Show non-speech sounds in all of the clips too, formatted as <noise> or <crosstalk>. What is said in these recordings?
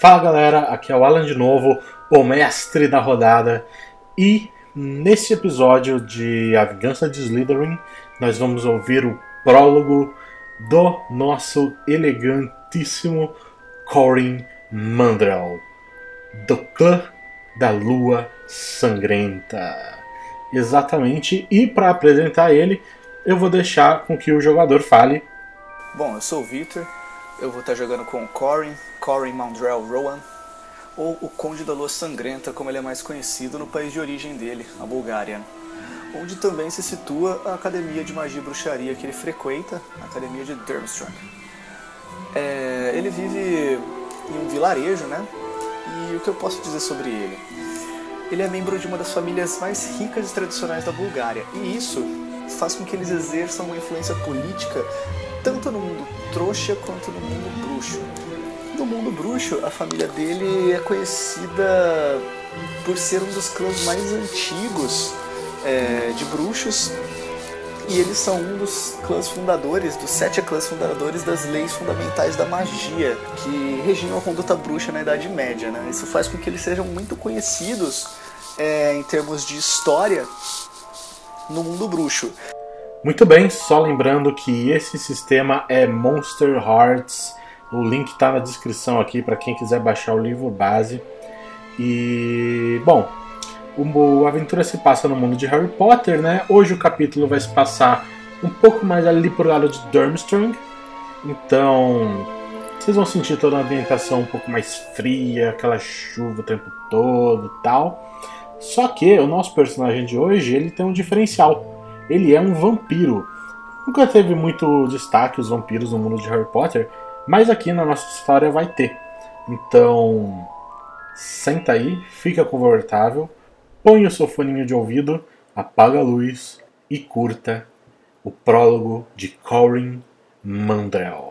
Fala galera, aqui é o Alan de novo, o mestre da rodada, e nesse episódio de A Vingança de Slytherin, nós vamos ouvir o prólogo do nosso elegantíssimo Corin Mandrel, do clã da Lua Sangrenta. Exatamente, e para apresentar ele, eu vou deixar com que o jogador fale. Bom, eu sou o Victor, eu vou estar jogando com o Corin, Corin Mandrel Rowan, ou o Conde da Lua Sangrenta, como ele é mais conhecido no país de origem dele, a Bulgária, onde também se situa a Academia de Magia e Bruxaria que ele frequenta, a Academia de Durmstrang. É, ele vive em um vilarejo, né? E o que eu posso dizer sobre ele? Ele é membro de uma das famílias mais ricas e tradicionais da Bulgária, e isso faz com que eles exerçam uma influência política tanto no mundo trouxa quanto no mundo bruxo. No mundo bruxo, a família dele é conhecida por ser um dos clãs mais antigos é, de bruxos e eles são um dos clãs fundadores, dos sete clãs fundadores das leis fundamentais da magia, que regiam a conduta bruxa na Idade Média. Né? Isso faz com que eles sejam muito conhecidos é, em termos de história no mundo bruxo. Muito bem, só lembrando que esse sistema é Monster Hearts. O link está na descrição aqui para quem quiser baixar o livro base. E bom, a aventura se passa no mundo de Harry Potter, né? Hoje o capítulo vai se passar um pouco mais ali por lado de Durmstrang. Então, vocês vão sentir toda a ambientação um pouco mais fria, aquela chuva o tempo todo, tal. Só que o nosso personagem de hoje, ele tem um diferencial ele é um vampiro. Nunca teve muito destaque os vampiros no mundo de Harry Potter, mas aqui na nossa história vai ter. Então, senta aí, fica confortável, põe o seu foninho de ouvido, apaga a luz e curta o prólogo de Corin Mandrel.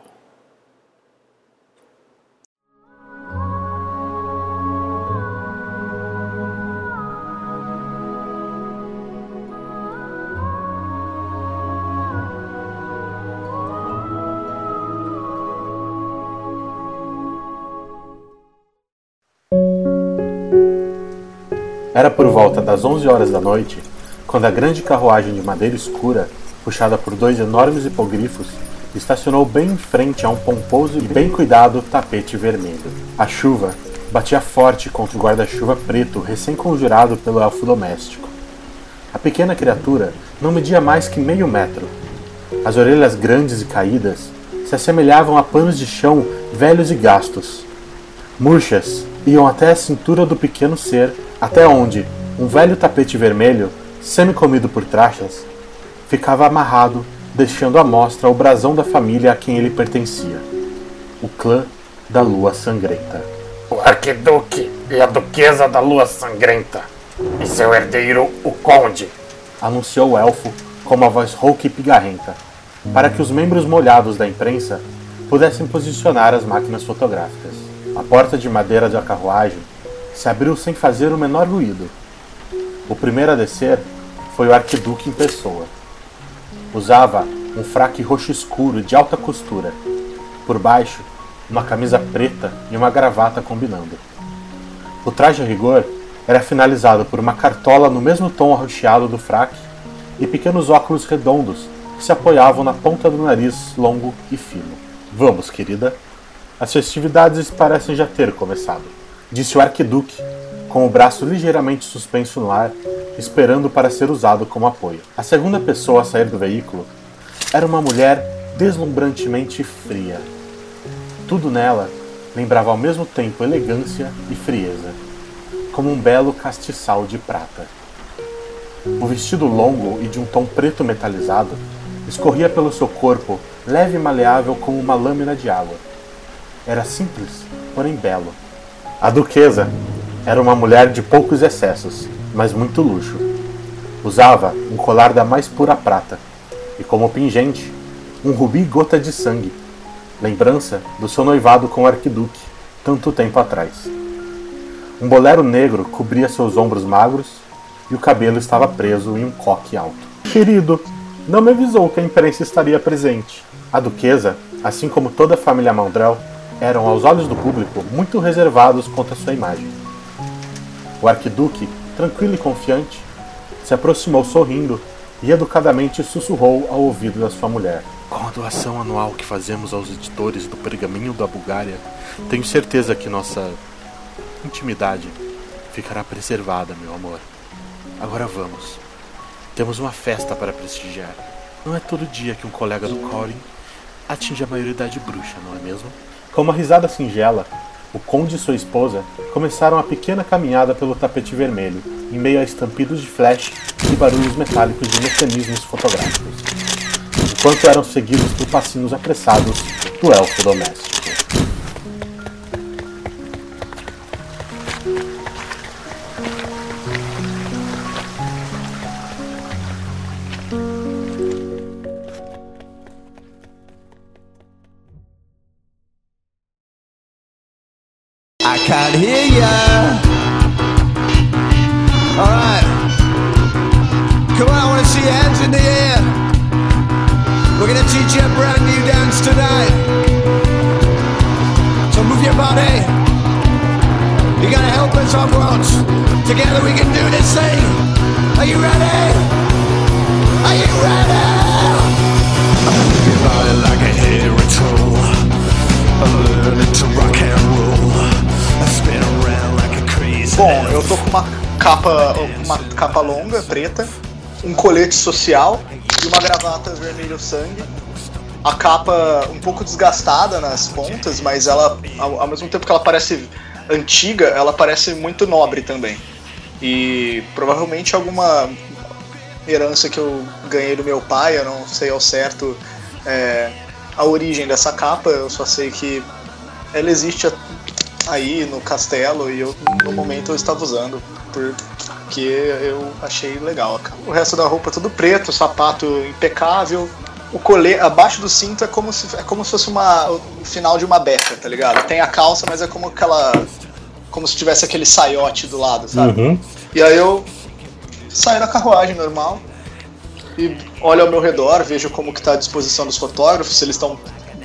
Era por volta das 11 horas da noite quando a grande carruagem de madeira escura, puxada por dois enormes hipogrifos, estacionou bem em frente a um pomposo e bem cuidado tapete vermelho. A chuva batia forte contra o guarda-chuva preto recém-conjurado pelo elfo doméstico. A pequena criatura não media mais que meio metro. As orelhas grandes e caídas se assemelhavam a panos de chão velhos e gastos. Murchas iam até a cintura do pequeno ser até onde um velho tapete vermelho, semi-comido por trachas, ficava amarrado, deixando à mostra o brasão da família a quem ele pertencia, o clã da Lua Sangrenta. O arquiduque e a duquesa da Lua Sangrenta, e seu herdeiro, o conde, anunciou o elfo com uma voz rouca e pigarrenta, para que os membros molhados da imprensa pudessem posicionar as máquinas fotográficas. A porta de madeira da carruagem se abriu sem fazer o menor ruído. O primeiro a descer foi o arquiduque em pessoa. Usava um fraque roxo escuro de alta costura. Por baixo, uma camisa preta e uma gravata combinando. O traje a rigor era finalizado por uma cartola no mesmo tom arroxeado do fraque e pequenos óculos redondos que se apoiavam na ponta do nariz longo e fino. Vamos, querida. As festividades parecem já ter começado disse o arquiduque, com o braço ligeiramente suspenso no ar, esperando para ser usado como apoio. A segunda pessoa a sair do veículo era uma mulher deslumbrantemente fria. Tudo nela lembrava ao mesmo tempo elegância e frieza, como um belo castiçal de prata. O vestido longo e de um tom preto metalizado escorria pelo seu corpo, leve e maleável como uma lâmina de água. Era simples, porém belo a duquesa era uma mulher de poucos excessos, mas muito luxo. Usava um colar da mais pura prata e, como pingente, um rubi gota de sangue, lembrança do seu noivado com o arquiduque, tanto tempo atrás. Um bolero negro cobria seus ombros magros e o cabelo estava preso em um coque alto. Querido, não me avisou que a imprensa estaria presente. A duquesa, assim como toda a família Mandrel, eram, aos olhos do público, muito reservados quanto à sua imagem. O arquiduque, tranquilo e confiante, se aproximou sorrindo e educadamente sussurrou ao ouvido da sua mulher. Com a doação anual que fazemos aos editores do Pergaminho da Bulgária, tenho certeza que nossa intimidade ficará preservada, meu amor. Agora vamos. Temos uma festa para prestigiar. Não é todo dia que um colega do Corin atinge a maioridade bruxa, não é mesmo? Com uma risada singela, o conde e sua esposa começaram a pequena caminhada pelo tapete vermelho, em meio a estampidos de flash e barulhos metálicos de mecanismos fotográficos, enquanto eram seguidos por passinhos apressados do elfo doméstico. Can't hear ya. Alright. Come on, I wanna see your hands in the air. We're gonna teach you a brand new dance tonight. So move your body. You gotta help us once. Together we can do this thing. Are you ready? Are you ready? Move your body like a troll. Learning to rock and roll. Bom, eu tô com uma capa, uma capa longa, preta, um colete social e uma gravata vermelho sangue. A capa um pouco desgastada nas pontas, mas ela, ao, ao mesmo tempo que ela parece antiga, ela parece muito nobre também. E provavelmente alguma herança que eu ganhei do meu pai, eu não sei ao certo é, a origem dessa capa, eu só sei que ela existe aí no castelo e eu no momento eu estava usando porque eu achei legal. O resto da roupa é tudo preto, sapato impecável. O colete abaixo do cinto é como se é como se fosse uma o final de uma beca, tá ligado? Tem a calça, mas é como aquela como se tivesse aquele saiote do lado, sabe? Uhum. E aí eu saio da carruagem normal e olho ao meu redor, vejo como que tá a disposição dos fotógrafos, se eles estão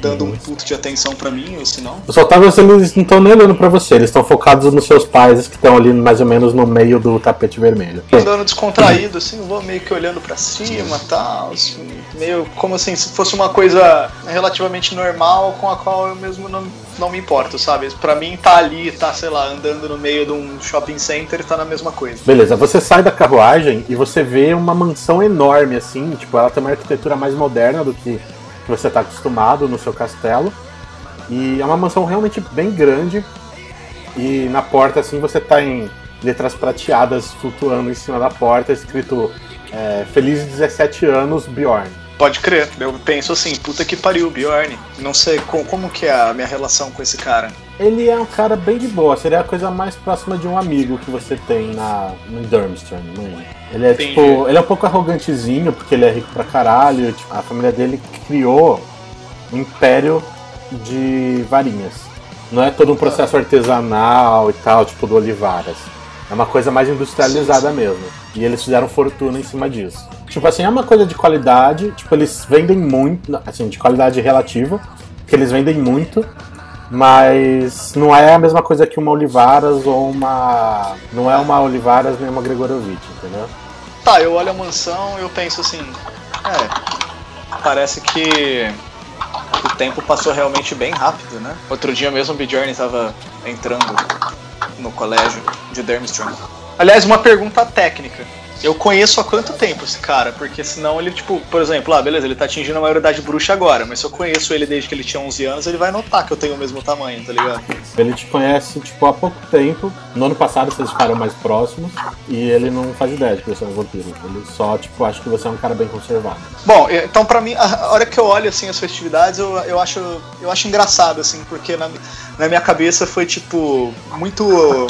dando um puto de atenção pra mim ou se não. Os fotógrafos eles não estão nem olhando pra você, eles estão focados nos seus pais que estão ali mais ou menos no meio do tapete vermelho. andando descontraído, assim, vou meio que olhando pra cima tal, assim, meio como assim, se fosse uma coisa relativamente normal com a qual eu mesmo não, não me importo, sabe? Pra mim tá ali, tá, sei lá, andando no meio de um shopping center tá na mesma coisa. Beleza, você sai da carruagem e você vê uma mansão enorme assim, tipo, ela tem uma arquitetura mais moderna do que, que você está acostumado no seu castelo. E é uma mansão realmente bem grande. E na porta assim você tá em letras prateadas flutuando em cima da porta, escrito é, Feliz 17 anos, Bjorn. Pode crer, eu penso assim, puta que pariu, Bjorn. Não sei com- como que é a minha relação com esse cara. Ele é um cara bem de boa, seria a coisa mais próxima de um amigo que você tem na, no Durmstrang? Ele é Entendi. tipo. Ele é um pouco arrogantezinho, porque ele é rico pra caralho. tipo, a família dele criou um império de varinhas. Não é todo um processo artesanal e tal, tipo do Olivaras. É uma coisa mais industrializada mesmo. E eles fizeram fortuna em cima disso. Tipo assim, é uma coisa de qualidade, tipo, eles vendem muito, assim, de qualidade relativa, que eles vendem muito, mas não é a mesma coisa que uma Olivaras ou uma. Não é uma Olivaras nem uma Gregorovitch, entendeu? Tá, eu olho a mansão e eu penso assim, é, parece que o tempo passou realmente bem rápido, né? Outro dia mesmo o Bjorn tava entrando no colégio de Durmstrang. Aliás, uma pergunta técnica. Eu conheço há quanto tempo esse cara? Porque senão ele, tipo, por exemplo, ah, beleza, ele tá atingindo a maioridade bruxa agora, mas se eu conheço ele desde que ele tinha 11 anos, ele vai notar que eu tenho o mesmo tamanho, tá ligado? Ele te conhece, tipo, há pouco tempo. No ano passado vocês ficaram mais próximos. E ele não faz ideia de que você é um vampiro. Ele só, tipo, acha que você é um cara bem conservado. Bom, então pra mim, a hora que eu olho assim as festividades, eu, eu acho eu acho engraçado assim, porque na, na minha cabeça foi tipo muito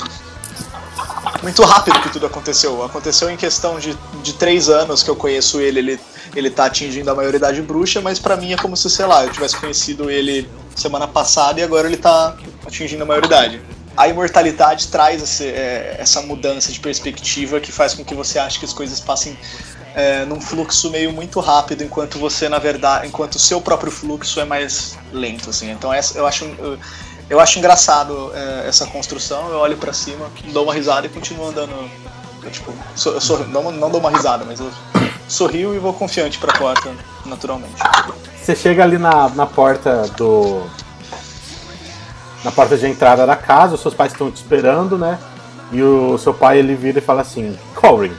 muito rápido que tudo aconteceu. Aconteceu em questão de, de três anos que eu conheço ele, ele ele tá atingindo a maioridade bruxa, mas pra mim é como se, sei lá, eu tivesse conhecido ele semana passada e agora ele tá atingindo a maioridade. A imortalidade traz esse, é, essa mudança de perspectiva que faz com que você ache que as coisas passem é, num fluxo meio muito rápido, enquanto você, na verdade, enquanto o seu próprio fluxo é mais lento, assim. Então essa, eu acho eu, Eu acho engraçado é, essa construção, eu olho pra cima, dou uma risada e continuo andando. Eu, tipo, eu sou, não, não dou uma risada, mas eu sorrio e vou confiante pra porta, naturalmente. Você chega ali na, na porta do. Na porta de entrada da casa, os seus pais estão te esperando, né? E o seu pai ele vira e fala assim: Corin,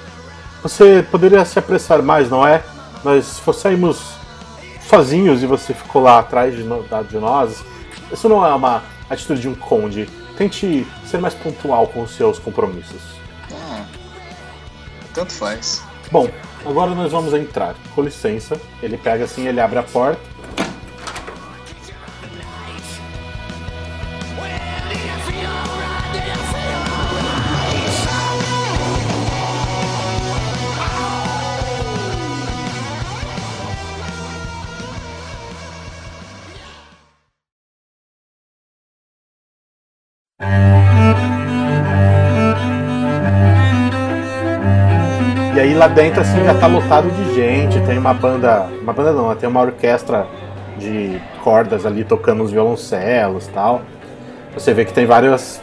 você poderia se apressar mais, não é? Nós saímos sozinhos e você ficou lá atrás de, no, de nós. Isso não é uma atitude de um conde. Tente ser mais pontual com os seus compromissos. Ah, tanto faz. Bom, agora nós vamos entrar. Com licença. Ele pega assim, ele abre a porta. Lá dentro assim já tá lotado de gente, tem uma banda, uma banda não, tem uma orquestra de cordas ali tocando os violoncelos, tal. Você vê que tem várias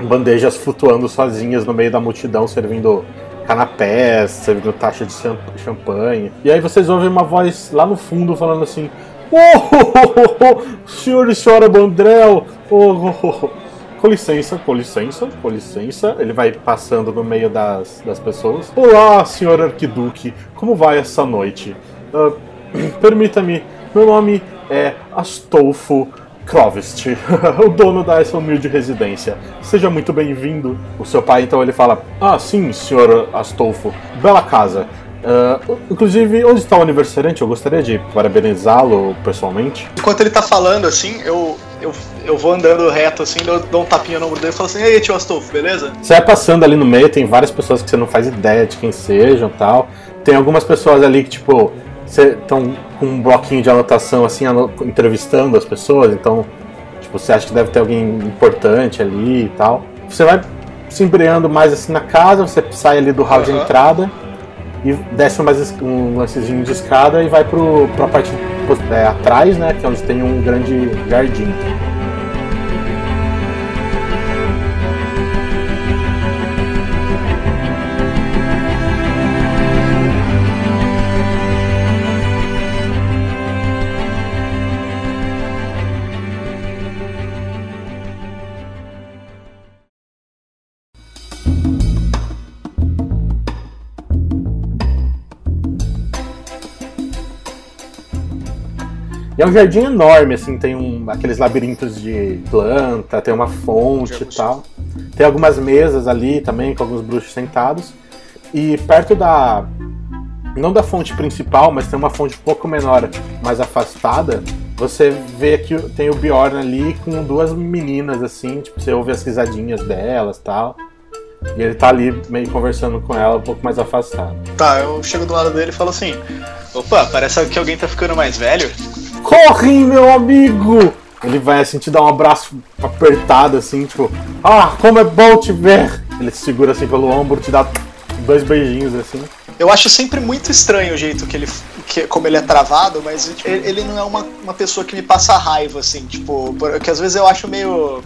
bandejas flutuando sozinhas no meio da multidão, servindo canapés, servindo taxa de champanhe. E aí vocês ouvem uma voz lá no fundo falando assim: Oh, <laughs> oh, oh, oh senhor e senhora Bandrel, oh, oh, com licença, com licença, com licença. Ele vai passando no meio das, das pessoas. Olá, senhor Arquiduque, como vai essa noite? Uh, <clears throat> Permita-me, meu nome é Astolfo Krovist, <laughs> o dono dessa humilde residência. Seja muito bem-vindo. O seu pai, então, ele fala: Ah, sim, senhor Astolfo, bela casa. Uh, inclusive, onde está o aniversariante? Eu gostaria de parabenizá-lo pessoalmente. Enquanto ele tá falando, assim, eu, eu, eu vou andando reto, assim, eu dou um tapinha no ombro dele e falo assim: E aí, tio Astolfo, beleza? Você vai passando ali no meio, tem várias pessoas que você não faz ideia de quem sejam tal. Tem algumas pessoas ali que, tipo, estão com um bloquinho de anotação, assim, entrevistando as pessoas, então, tipo, você acha que deve ter alguém importante ali e tal. Você vai se embreando mais assim na casa, você sai ali do hall uhum. de entrada e desce mais um lancezinho de escada e vai pro, pra parte é, atrás, né? Que é onde tem um grande jardim. E é um jardim enorme, assim, tem um, aqueles labirintos de planta, tem uma fonte e tal. Tem algumas mesas ali também, com alguns bruxos sentados. E perto da. Não da fonte principal, mas tem uma fonte um pouco menor, mais afastada. Você vê que tem o Bjorn ali com duas meninas, assim, tipo, você ouve as risadinhas delas tal. E ele tá ali meio conversando com ela, um pouco mais afastado. Tá, eu chego do lado dele e falo assim: opa, parece que alguém tá ficando mais velho. Corre, meu amigo! Ele vai assim te dar um abraço apertado, assim, tipo, ah, como é bom te ver! Ele te segura assim pelo ombro, te dá dois beijinhos assim. Eu acho sempre muito estranho o jeito que ele. Que, como ele é travado, mas tipo, ele não é uma, uma pessoa que me passa raiva, assim, tipo, porque às vezes eu acho meio.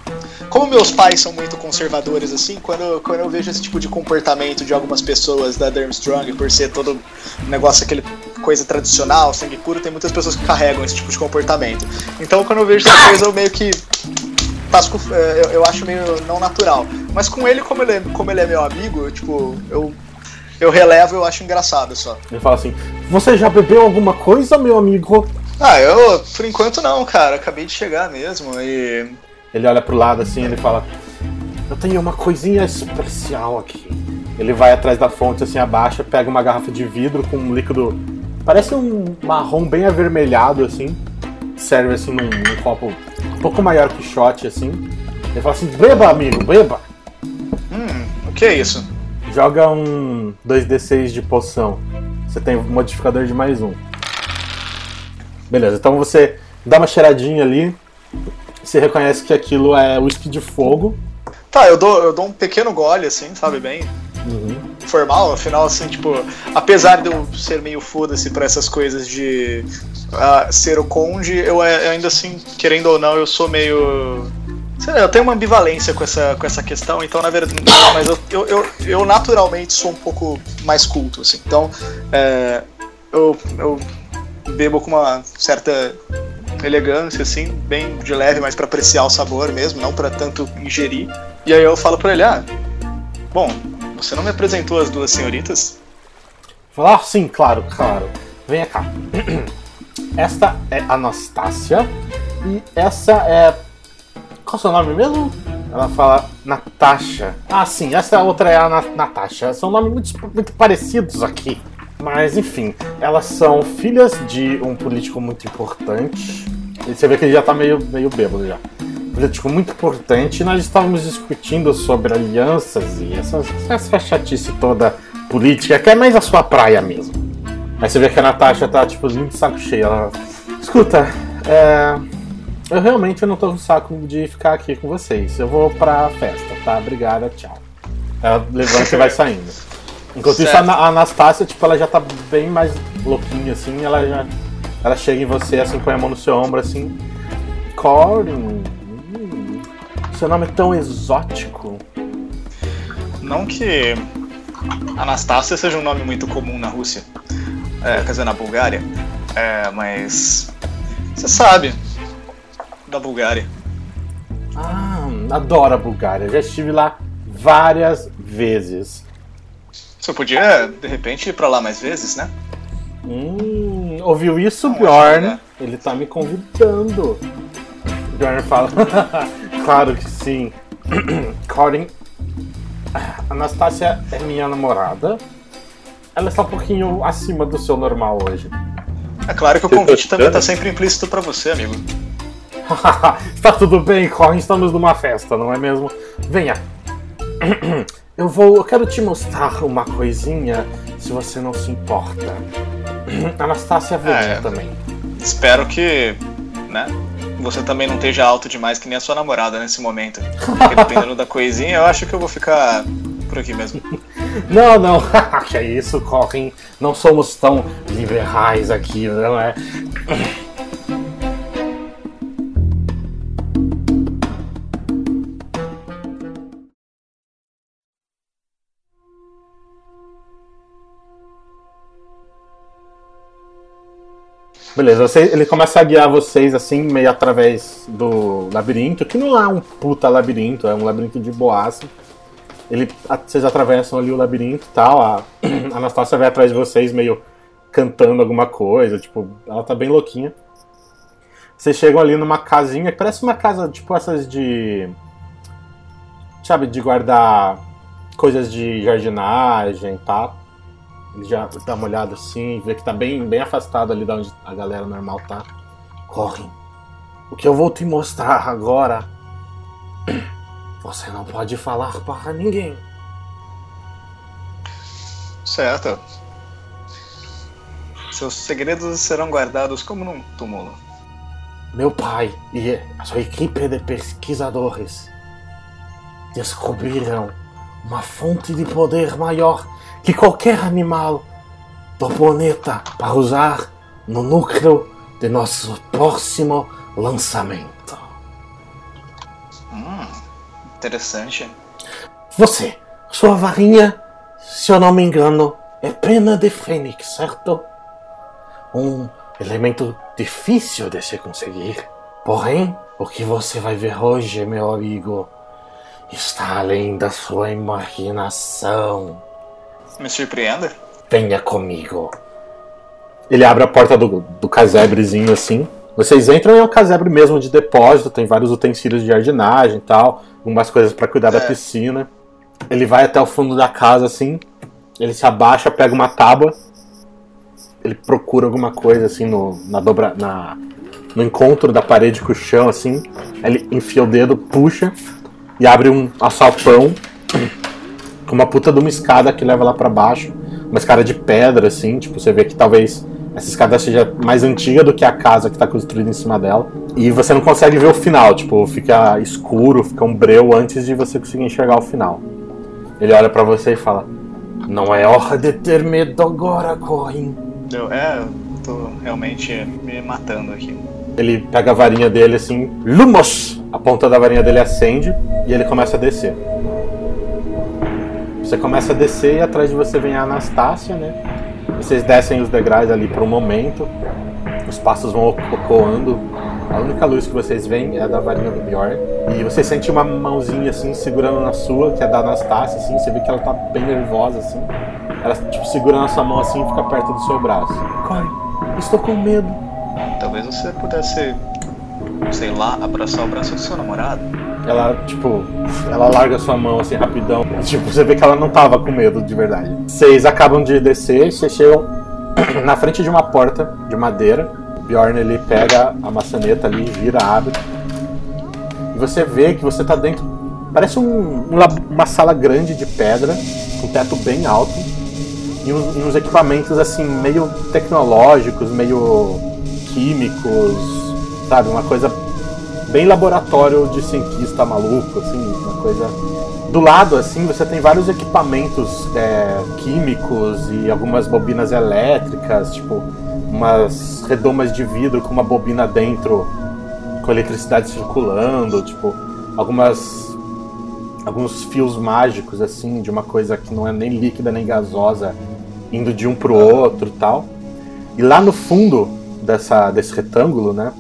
Como meus pais são muito conservadores, assim, quando, quando eu vejo esse tipo de comportamento de algumas pessoas da Durmstrong, por ser todo negócio, aquele coisa tradicional, sangue puro, tem muitas pessoas que carregam esse tipo de comportamento. Então quando eu vejo essa coisa, eu meio que passo, é, eu, eu acho meio não natural. Mas com ele, como ele é, como ele é meu amigo, eu, tipo, eu eu relevo eu acho engraçado só. Ele fala assim: Você já bebeu alguma coisa, meu amigo? Ah, eu, por enquanto não, cara. Acabei de chegar mesmo e. Ele olha pro lado assim ele fala: Eu tenho uma coisinha especial aqui. Ele vai atrás da fonte, assim, abaixa, pega uma garrafa de vidro com um líquido. Parece um marrom bem avermelhado, assim. Serve assim num, num copo um pouco maior que shot, assim. Ele fala assim: Beba, amigo, beba! Hum, o que é isso? Joga um 2d6 de poção. Você tem um modificador de mais um. Beleza, então você dá uma cheiradinha ali. Você reconhece que aquilo é whisky de fogo. Tá, eu dou, eu dou um pequeno gole, assim, sabe bem? Uhum. Formal, afinal, assim, tipo, apesar de eu ser meio foda-se pra essas coisas de uh, ser o conde, eu, eu ainda assim, querendo ou não, eu sou meio Sei lá, eu tenho uma ambivalência com essa, com essa questão, então na verdade. Mas eu, eu, eu, eu naturalmente sou um pouco mais culto, assim. Então, é, eu, eu bebo com uma certa elegância, assim, bem de leve, mas para apreciar o sabor mesmo, não para tanto ingerir. E aí eu falo pra ele: ah, bom, você não me apresentou as duas senhoritas? Falar, ah, sim, claro, claro. Venha cá. <clears throat> Esta é Anastácia e essa é. Qual é o seu nome mesmo? Ela fala Natasha. Ah, sim, essa outra é a Na Natasha. São nomes muito, muito parecidos aqui. Mas enfim, elas são filhas de um político muito importante. E você vê que ele já tá meio, meio bêbado já. Político muito importante. E nós estávamos discutindo sobre alianças e essa, essa chatice toda política, que é mais a sua praia mesmo. Aí você vê que a Natasha tá, tipo, muito saco cheio. Ela. Escuta, é. Eu realmente não tô com saco de ficar aqui com vocês. Eu vou pra festa, tá? Obrigada, tchau. Ela levanta e vai saindo. Enquanto certo. isso, a Anastácia, tipo, ela já tá bem mais louquinha, assim. Ela já. Ela chega em você, assim, põe a mão no seu ombro, assim. Corin. Hum, seu nome é tão exótico. Não que Anastácia seja um nome muito comum na Rússia. É, quer dizer, na Bulgária. É, mas. Você sabe. Da Bulgária. Ah, adoro a Bulgária. Já estive lá várias vezes. Você podia, de repente, ir pra lá mais vezes, né? Hum, ouviu isso, Não, Bjorn? Né? Ele tá me convidando. Bjorn fala: <laughs> Claro que sim. <clears throat> Corin Anastácia é minha namorada. Ela está um pouquinho acima do seu normal hoje. É claro que o convite também está sempre implícito para você, amigo. <laughs> está tudo bem, Corrin, estamos numa festa, não é mesmo? Venha. <clears throat> Eu vou. Eu quero te mostrar uma coisinha, se você não se importa. <clears throat> Anastácia venha é, também. Espero que. né? você também não esteja alto demais que nem a sua namorada nesse momento. Porque dependendo da coisinha, eu acho que eu vou ficar por aqui mesmo. <laughs> Não, não, <laughs> que é isso, correm. Não somos tão liberais aqui, não é? <clears throat> Beleza, você, ele começa a guiar vocês assim, meio através do labirinto, que não é um puta labirinto, é um labirinto de boassa. Ele, vocês atravessam ali o labirinto e tal, a, <clears throat> Anastácia vai atrás de vocês meio cantando alguma coisa, tipo, ela tá bem louquinha. Vocês chegam ali numa casinha que parece uma casa, tipo essas de. Sabe, de guardar coisas de jardinagem, tá? Ele já dá uma olhada assim, vê que tá bem, bem afastado ali da onde a galera normal tá. Correm. O que eu vou te mostrar agora. <clears throat> Você não pode falar para ninguém. Certo. Seus segredos serão guardados como num túmulo. Meu pai e a sua equipe de pesquisadores descobriram uma fonte de poder maior que qualquer animal do planeta para usar no núcleo de nosso próximo lançamento. Hum, interessante. Você, sua varinha, se eu não me engano, é pena de fênix, certo? Um elemento difícil de se conseguir. Porém, o que você vai ver hoje, meu amigo, está além da sua imaginação. Me surpreenda. Venha comigo. Ele abre a porta do, do casebrezinho assim. Vocês entram e é um casebre mesmo de depósito, tem vários utensílios de jardinagem e tal, algumas coisas para cuidar é. da piscina. Ele vai até o fundo da casa assim, ele se abaixa, pega uma tábua, ele procura alguma coisa assim no, na dobra, na, no encontro da parede com o chão assim. Ele enfia o dedo, puxa e abre um assalpão com uma puta de uma escada que leva lá para baixo. Uma escada de pedra, assim, tipo, você vê que talvez essa escada seja mais antiga do que a casa que tá construída em cima dela. E você não consegue ver o final, tipo, fica escuro, fica um breu antes de você conseguir enxergar o final. Ele olha para você e fala: Não é hora de ter medo agora, Corin. Eu, é, eu tô realmente me matando aqui. Ele pega a varinha dele assim, Lumos! A ponta da varinha dele acende e ele começa a descer. Você começa a descer e atrás de você vem a Anastácia, né? Vocês descem os degraus ali por um momento. Os passos vão ecoando. A única luz que vocês veem é a da varinha do Bjorn. E você sente uma mãozinha assim segurando na sua, que é da Anastácia, assim. Você vê que ela tá bem nervosa, assim. Ela tipo, segura na sua mão assim e fica perto do seu braço. Corre, estou com medo. Talvez você pudesse, sei lá, abraçar o braço do seu namorado. Ela, tipo, ela larga sua mão assim rapidão. Tipo, você vê que ela não tava com medo de verdade. Vocês acabam de descer, vocês chegam <clears throat> na frente de uma porta de madeira. O Bjorn ele pega a maçaneta ali, vira, abre. E você vê que você tá dentro. Parece um, um uma sala grande de pedra, com teto bem alto. E uns, e uns equipamentos assim, meio tecnológicos, meio químicos, sabe? Uma coisa bem laboratório de cientista maluco, assim, uma coisa. Do lado, assim, você tem vários equipamentos é, químicos e algumas bobinas elétricas, tipo, umas redomas de vidro com uma bobina dentro, com eletricidade circulando, tipo, algumas. alguns fios mágicos, assim, de uma coisa que não é nem líquida nem gasosa, indo de um pro outro tal. E lá no fundo dessa, desse retângulo, né?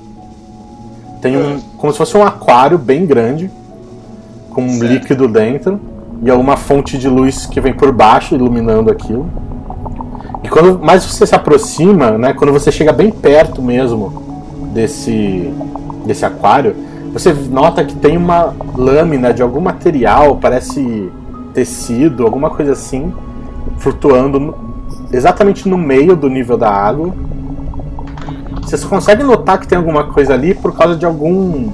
Tem um. como se fosse um aquário bem grande, com um Certo. líquido dentro, e alguma fonte de luz que vem por baixo iluminando aquilo. E quando mais você se aproxima, né? Quando você chega bem perto mesmo desse, desse aquário, você nota que tem uma lâmina de algum material, parece tecido, alguma coisa assim, flutuando no- exatamente no meio do nível da água. Vocês conseguem notar que tem alguma coisa ali por causa de algum.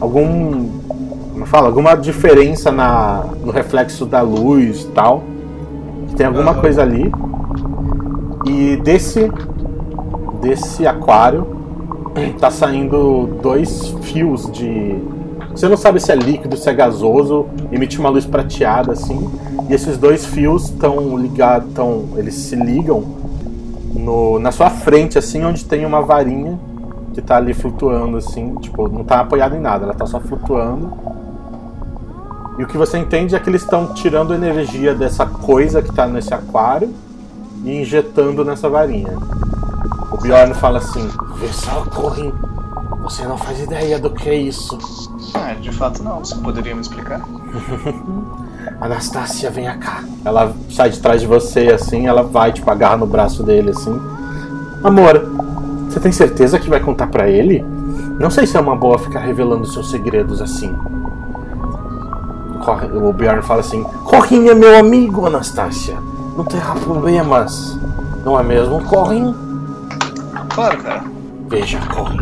algum. como fala? Alguma diferença na, no reflexo da luz e tal. Tem alguma Aham. coisa ali. E desse. desse aquário <clears throat> tá saindo dois fios de. Você não sabe se é líquido, se é gasoso, emite uma luz prateada assim. E esses dois fios estão ligados, tão, eles se ligam no, na sua frente, assim, onde tem uma varinha que tá ali flutuando, assim, tipo, não tá apoiada em nada, ela tá só flutuando. E o que você entende é que eles estão tirando energia dessa coisa que tá nesse aquário e injetando nessa varinha. O Bjorn fala assim: Vê só, Corrin, você não faz ideia do que é isso. Ah, de fato não. Você poderia me explicar? <laughs> Anastácia, vem cá. Ela sai de trás de você, assim, ela vai, tipo, agarra no braço dele, assim. Amor, você tem certeza que vai contar pra ele? Não sei se é uma boa ficar revelando seus segredos assim. Corre- O Bjorn fala assim: Corrin é meu amigo, Anastácia. Não terá problemas. Não é mesmo, Corrin? Claro, cara. Veja, Corrin.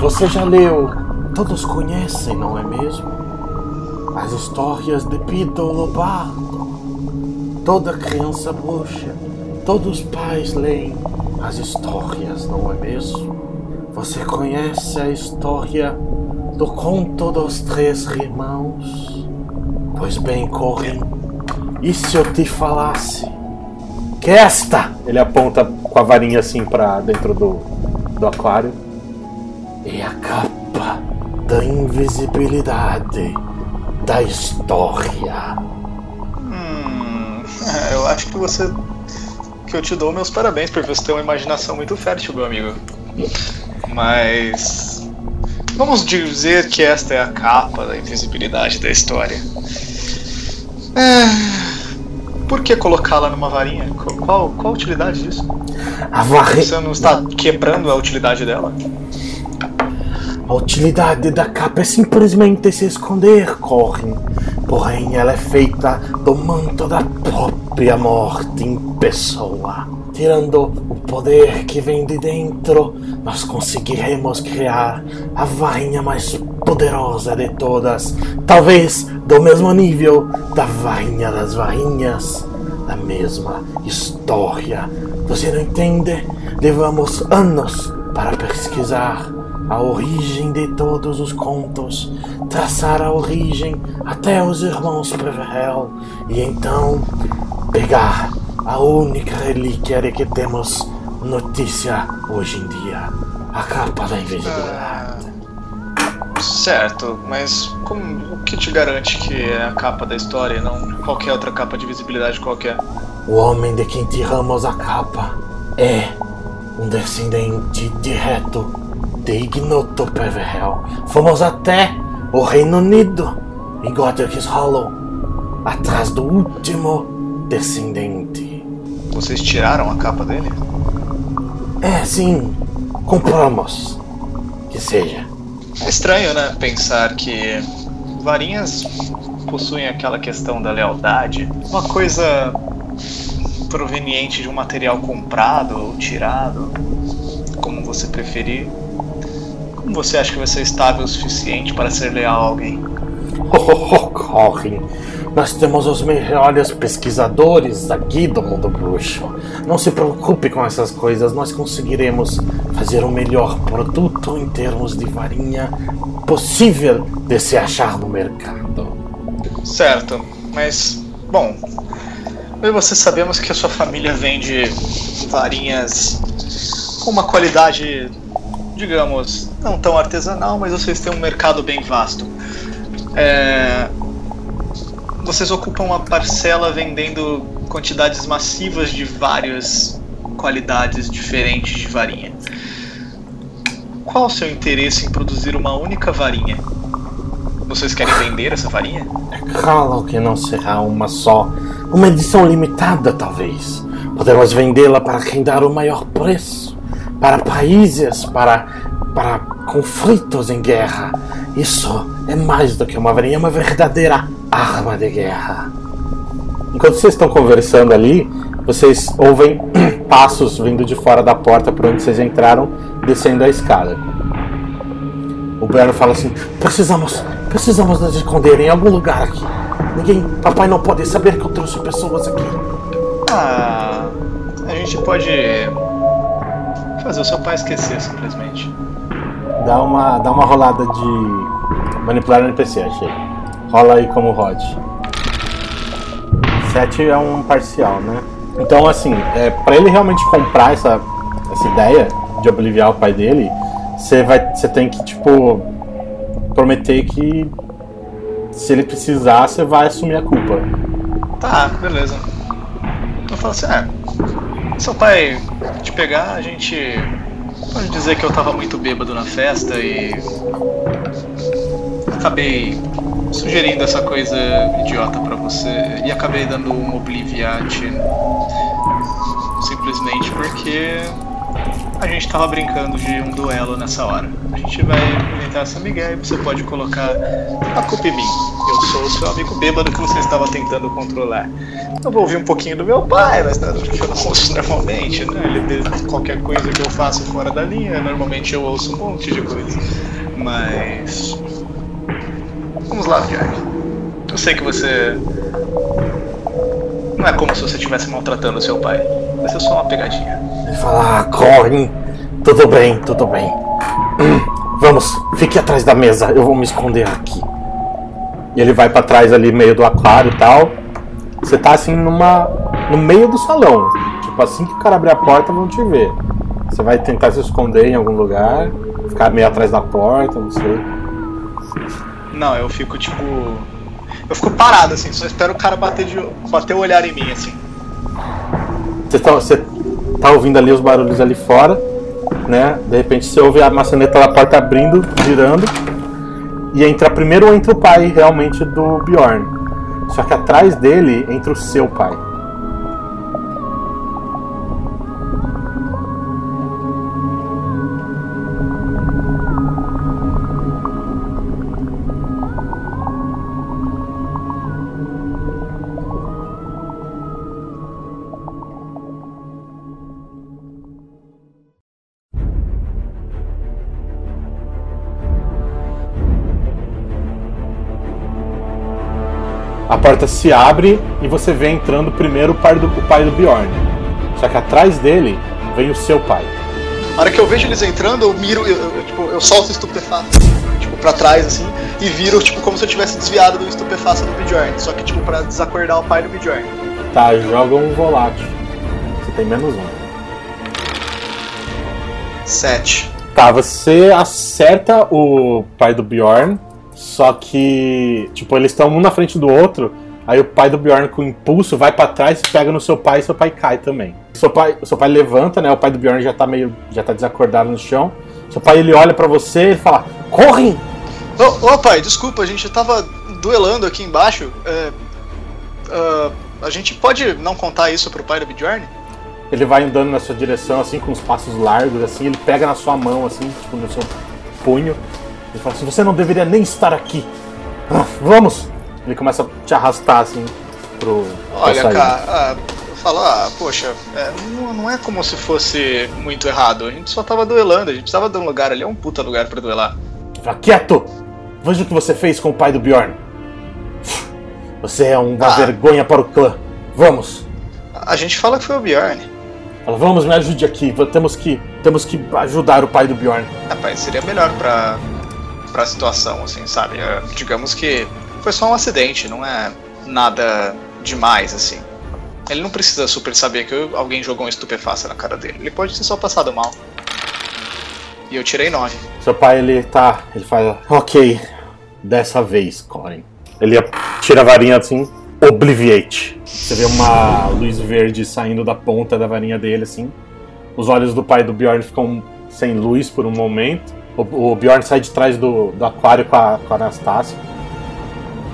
Você já leu. Todos conhecem, não é mesmo? As histórias de Pito Lobato. Toda criança bruxa. Todos os pais leem as histórias, não é mesmo? Você conhece a história do conto dos três irmãos? Pois bem, Corrin. E se eu te falasse que esta, ele aponta com a varinha assim pra dentro do, do aquário, é a capa da invisibilidade da história. Hum, <laughs> eu acho que você. que eu te dou meus parabéns por você ter uma imaginação muito fértil, meu amigo. Mas. Vamos dizer que esta é a capa da invisibilidade da história. É, Por que colocá-la numa varinha? Qual, qual, qual a utilidade disso? A, varre... Você não está quebrando a utilidade dela? A utilidade da capa é simplesmente se esconder, Corrin. Porém, ela é feita do manto da própria morte em pessoa. Tirando o poder que vem de dentro, nós conseguiremos criar a varinha mais poderosa de todas. Talvez do mesmo nível da varinha das varinhas. Da mesma história. Você não entende? Levamos anos para pesquisar a origem de todos os contos, traçar a origem até os irmãos Preverel e então pegar a única relíquia de que temos notícia hoje em dia, a capa da invisibilidade. Certo, mas como, o que te garante que é a capa da história e não qualquer outra capa de visibilidade qualquer? O homem de quem tiramos a capa é um descendente direto de Ignoto Peverell. Fomos até o Reino Unido em Godric's Hollow, atrás do último descendente. Vocês tiraram a capa dele? É, sim, compramos. Que seja. É estranho, né? Pensar que varinhas possuem aquela questão da lealdade. Uma coisa proveniente de um material comprado ou tirado, como você preferir. Você acha que vai ser estável o suficiente para ser leal a alguém? Oh, Corrin, nós temos os melhores pesquisadores aqui do mundo bruxo. Não se preocupe com essas coisas, nós conseguiremos fazer o melhor produto em termos de varinha possível de se achar no mercado. Certo, mas, bom, eu e você sabemos que a sua família vende varinhas com uma qualidade, digamos, não tão artesanal, mas vocês têm um mercado bem vasto. É, vocês ocupam uma parcela vendendo quantidades massivas de várias qualidades diferentes de varinha. Qual o seu interesse em produzir uma única varinha? Vocês querem vender essa varinha? Claro que não será uma só. Uma edição limitada, talvez. Podemos vendê-la para quem dar o maior preço. Para países, para, para conflitos em guerra. Isso é mais do que uma varinha, é uma verdadeira arma de guerra. Enquanto vocês estão conversando ali, vocês ouvem <clears throat> passos vindo de fora da porta por onde vocês entraram, descendo a escada. O Bernardo fala assim: Precisamos, precisamos nos esconder em algum lugar aqui. Ninguém, papai não pode saber que eu trouxe pessoas aqui. Ah, a gente pode fazer o seu pai esquecer simplesmente. Dá uma, dá uma rolada de manipular NPC, achei. Rola aí como Rod. 7 é um parcial, né? Então, assim, é, para ele realmente comprar essa, essa ideia de obliviar o pai dele, você vai, você tem que tipo prometer que se ele precisar, você vai assumir a culpa. Tá, beleza. Eu falo assim, é, seu pai te pegar, a gente pode dizer que eu tava muito bêbado na festa e acabei sugerindo essa coisa idiota para você e acabei dando um obliviate simplesmente porque a gente tava brincando de um duelo nessa hora. A gente vai inventar essa Miguel e você pode colocar a culpa em mim. Eu sou o seu amigo bêbado que você estava tentando controlar. Eu vou ouvir um pouquinho do meu pai, mas que eu não ouço normalmente, né? Ele, qualquer coisa que eu faço fora da linha, normalmente eu ouço um monte de coisa. Mas. Vamos lá, Jack. Eu sei que você. Não é como se você estivesse maltratando seu pai. Vai ser só uma pegadinha. Ele fala, ah, Corrin, tudo bem, tudo bem. Vamos, fique atrás da mesa, eu vou me esconder aqui. E ele vai para trás ali, meio do aquário e tal. Você tá assim numa. no meio do salão. Tipo, assim que o cara abrir a porta, vão te ver. Você vai tentar se esconder em algum lugar, ficar meio atrás da porta, não sei. Não, eu fico tipo. Eu fico parado assim, só espero o cara bater, de, bater o olhar em mim assim. Você tá, você tá ouvindo ali os barulhos ali fora, né? De repente você ouve a maçaneta da porta abrindo, girando. E entra primeiro entra o pai realmente do Bjorn. Só que atrás dele entra o seu pai. A porta se abre e você vê entrando primeiro o pai do, o pai do Bjorn. Só que atrás dele vem o seu pai. A hora que eu vejo eles entrando, eu miro, eu, eu, tipo, eu solto o estupefato, tipo, pra trás, assim, e viro, tipo, como se eu tivesse desviado do estupefato do Bjorn. Só que, tipo, pra desacordar o pai do Bjorn. Tá, joga um volátil. Você tem menos um. Sete. Tá, você acerta o pai do Bjorn, só que, tipo, eles estão um na frente do outro. Aí o pai do Bjorn, com impulso, vai pra trás, pega no seu pai e seu pai cai também. Seu pai, seu pai levanta, né? O pai do Bjorn já tá meio. já tá desacordado no chão. Seu pai ele olha pra você e fala: Correm! Ô, ô, pai, desculpa, a gente tava duelando aqui embaixo. É, ah, a gente pode não contar isso pro pai do Bjorn? Ele vai andando na sua direção, assim, com os passos largos, assim, ele pega na sua mão, assim, tipo, no seu punho. Ele fala assim, você não deveria nem estar aqui. Ah, vamos! Ele começa a te arrastar, assim, pro. Olha, cara, ah, falo, ah, poxa, é, não, não é como se fosse muito errado. A gente só tava duelando, a gente precisava de um lugar ali, é um puta lugar pra duelar. Fala, quieto! Veja o que você fez com o pai do Bjorn. Você é uma Ah. vergonha para o clã. Vamos! A gente fala que foi o Bjorn. Fala, vamos, me ajude aqui. Temos que, temos que ajudar o pai do Bjorn. Rapaz, seria melhor pra, pra situação, assim, sabe? É, digamos que foi só um acidente, não é nada demais, assim. Ele não precisa super saber que alguém jogou um estupefaça na cara dele. Ele pode ter só passado mal. E eu tirei 9. Seu pai, ele tá. Ele faz. Ok, dessa vez, Corin. Ele tira a varinha assim. Obliviate. Você vê uma luz verde saindo da ponta da varinha dele, assim. Os olhos do pai do Bjorn ficam sem luz por um momento. O, o Bjorn sai de trás do, do aquário com a, com a Anastácia.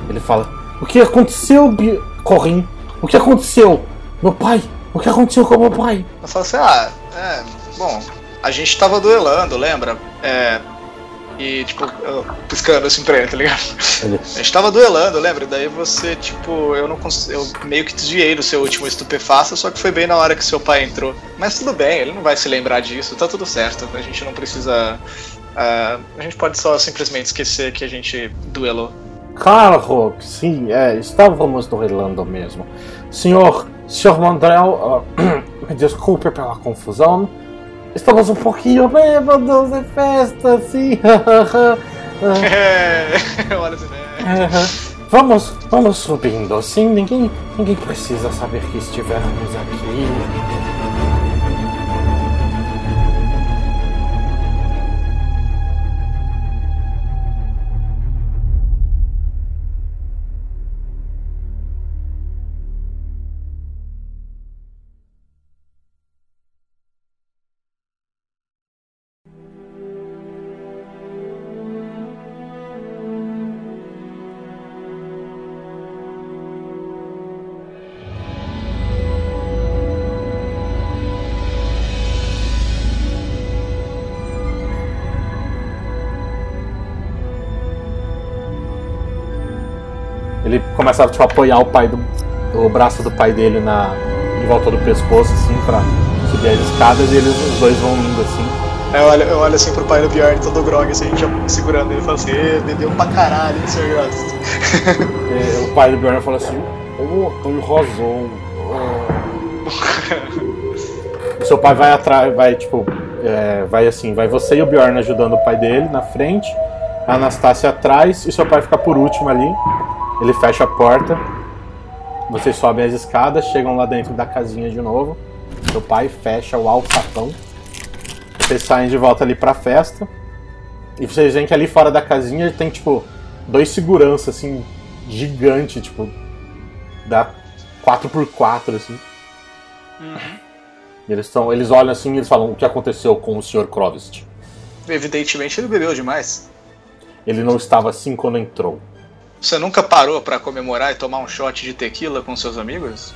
Ele fala: O que aconteceu, Bi- Corin? O que aconteceu? Meu pai? O que aconteceu com o meu pai? Eu falo assim, ah, é, bom, a gente tava duelando, lembra? É. E, tipo, eu piscando assim pra ele, tá ligado? A gente tava duelando, lembra? Daí você, tipo, eu não eu meio que desviei do seu último estupefaça, só que foi bem na hora que seu pai entrou. Mas tudo bem, ele não vai se lembrar disso, tá tudo certo. A gente não precisa. Ah, a gente pode só simplesmente esquecer que a gente duelou. Claro, sim, é, estávamos duelando mesmo. Senhor, senhor Mandrel, ah, <clears throat> me desculpe pela confusão. Estamos um pouquinho bêbados de festa, sim. <laughs> <laughs> É, vamos, vamos subindo, sim. Ninguém, ninguém precisa saber que estivermos aqui. Começa a tipo, apoiar o pai do. o braço do pai dele na. em volta do pescoço, assim, pra subir as escadas e eles os dois vão indo assim. Eu olho, eu olho assim pro pai do Bjorn, todo grog, assim, já segurando ele e falo assim, "Ê, bebeu pra caralho, hein, Sr. Yost?" <laughs> E o pai do Bjorn fala assim, oh, tem razão. O seu pai vai atrás, vai tipo, é, vai assim, vai você e o Bjorn ajudando o pai dele na frente, a Anastácia atrás e seu pai fica por último ali. Ele fecha a porta. Vocês sobem as escadas, chegam lá dentro da casinha de novo. Seu pai fecha o alçapão. Vocês saem de volta ali pra festa. E vocês veem que ali fora da casinha tem, tipo, dois seguranças, assim, gigante, tipo, dá 4x4, assim. E eles, tão, eles olham assim e eles falam o que aconteceu com o Sr. Krovist. Evidentemente ele bebeu demais. Ele não estava assim quando entrou. Você nunca parou pra comemorar e tomar um shot de tequila com seus amigos?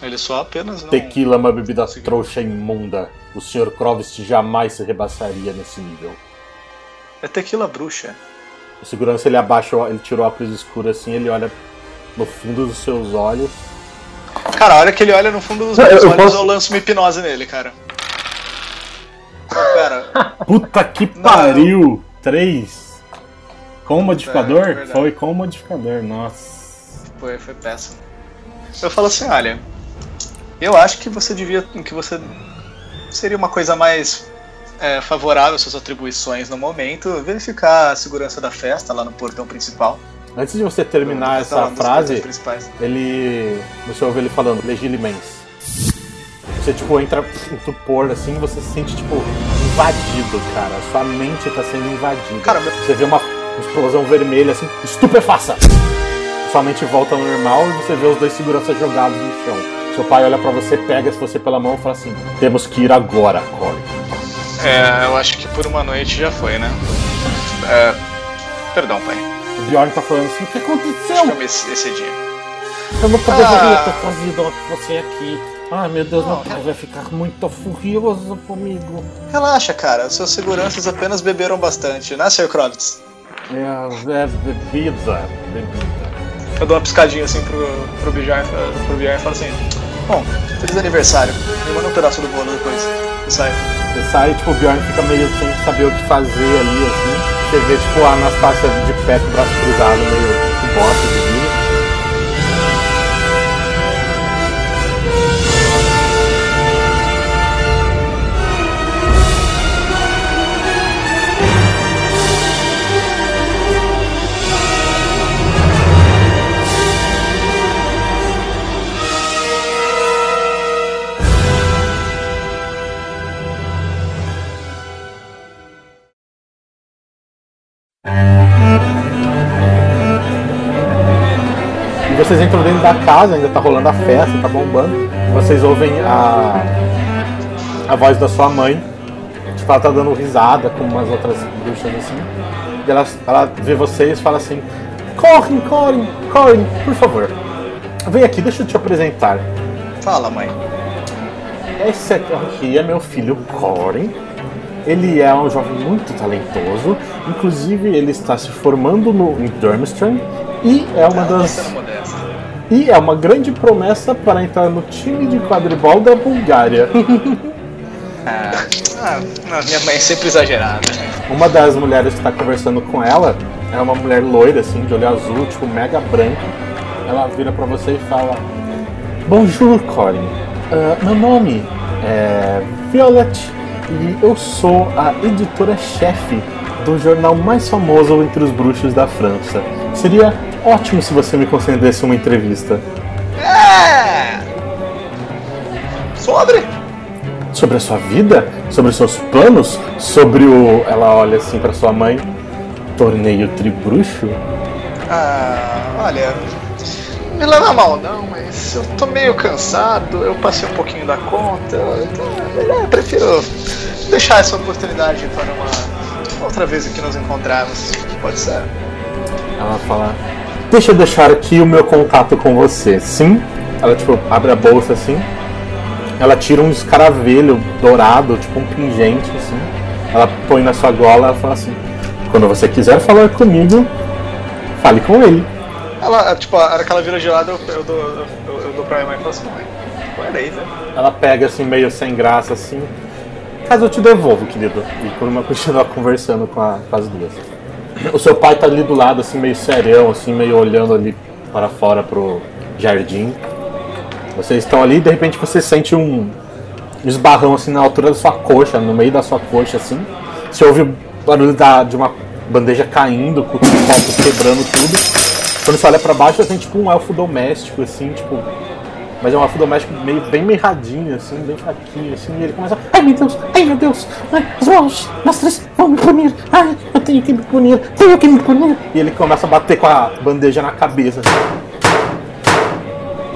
Ele só apenas não... Tequila é uma bebida Consegui. trouxa imunda. O Sr. Krovist jamais se rebaixaria nesse nível. É tequila bruxa. O segurança ele abaixa, ele tira o óculos escuro assim, ele olha no fundo dos seus olhos. Cara, a hora que ele olha no fundo dos Eu- meus eu olhos, posso- eu lanço uma hipnose nele, cara. Pera, Puta que pariu! Três. Com o é modificador? verdade. Foi com o modificador, nossa. foi, foi péssimo. Eu falo assim, olha, eu acho que você devia, que você seria uma coisa mais é, favorável às suas atribuições no momento, verificar a segurança da festa lá no portão principal. Antes de você terminar Tá essa frase, ele. Você ouve ele falando, legilimens. Você tipo entra em tupor assim, você sente tipo invadido, cara. Sua mente tá sendo invadida. Cara, Você vê uma explosão vermelha assim, estupefaça! Sua mente volta ao normal e você vê os dois seguranças jogados no chão. Seu pai olha pra você, pega você pela mão e fala assim: Temos que ir agora, Corey. É, eu acho que por uma noite já foi, né? É, perdão, pai. O Bjorn tá falando assim: O que Acho que eu aconteceu? me excedi. Eu nunca Ah. deveria ter trazido você aqui. Ai meu Deus, meu Não, pai vai ficar muito furioso comigo. Relaxa, cara. Seus seguranças apenas beberam bastante, né, Sr. Krovitz? É, é bebida, bebida. Eu dou uma piscadinha assim pro, pro Bjorn pro Bjorn e falo assim: Bom, feliz aniversário. Me manda um pedaço do bolo depois. E sai. Você sai, tipo, o Bjorn fica meio sem saber o que fazer ali, assim. Você vê, tipo, a Anastácia de pé com o braço cruzado, meio bosta vocês entram dentro da casa, ainda tá rolando a festa, tá bombando. Vocês ouvem a, a voz da sua mãe. Tipo, ela tá dando risada com umas outras bruxas assim. E ela, ela vê vocês e fala assim: Correm, Corin, Corin, por favor. Vem aqui, deixa eu te apresentar. Fala, mãe. Esse aqui é meu filho Corin. Ele é um jovem muito talentoso. Inclusive, ele está se formando no, em Durmstrang. E é uma das. E é uma grande promessa para entrar no time de quadribol da Bulgária. <laughs> Ah, ah, minha mãe é sempre exagerada. Uma das mulheres que está conversando com ela é uma mulher loira, assim, de olho azul, tipo, mega branca. Ela vira para você e fala: Bonjour, Corin. Ah, meu nome é Violet e eu sou a editora-chefe do jornal mais famoso entre os bruxos da França. Seria ótimo se você me concedesse uma entrevista. É! Sobre? sobre a sua vida, sobre os seus planos, sobre o. Ela olha assim pra sua mãe. Torneio tribruxo? Ah, olha. Me leva mal não, mas eu tô meio cansado, eu passei um pouquinho da conta. Eu, eu prefiro deixar essa oportunidade para uma outra vez que nos encontrarmos. Pode ser? Ela fala. Deixa eu deixar aqui o meu contato com você. Sim? Ela tipo abre a bolsa assim. Ela tira um escaravelho dourado, tipo um pingente assim. Ela põe na sua gola e fala assim: Quando você quiser falar comigo, fale com ele. Ela, tipo, a hora que ela vira de lado, eu, eu, dou, eu, eu dou pra minha mãe e falo assim, mãe, aí, velho. Ela pega assim, meio sem graça assim. Caso eu te devolvo, querido. E por uma continua <laughs> conversando com, a- com as duas. O seu pai tá ali do lado, assim, meio serião, assim, meio olhando ali para fora pro jardim. Vocês estão ali e de repente você sente um esbarrão assim na altura da sua coxa, no meio da sua coxa, assim. Você ouve o barulho da, de uma bandeja caindo, com os copos quebrando tudo. Quando você olha pra baixo, tem tipo um elfo doméstico, assim, tipo. Mas é um elfo doméstico meio bem mirradinho, assim, bem fraquinho, assim, e ele começa. Ai meu Deus, ai meu Deus, ai, mãos, mestres, vão me punir, ai, eu tenho que me punir, tenho que me punir. E ele começa a bater com a bandeja na cabeça, assim.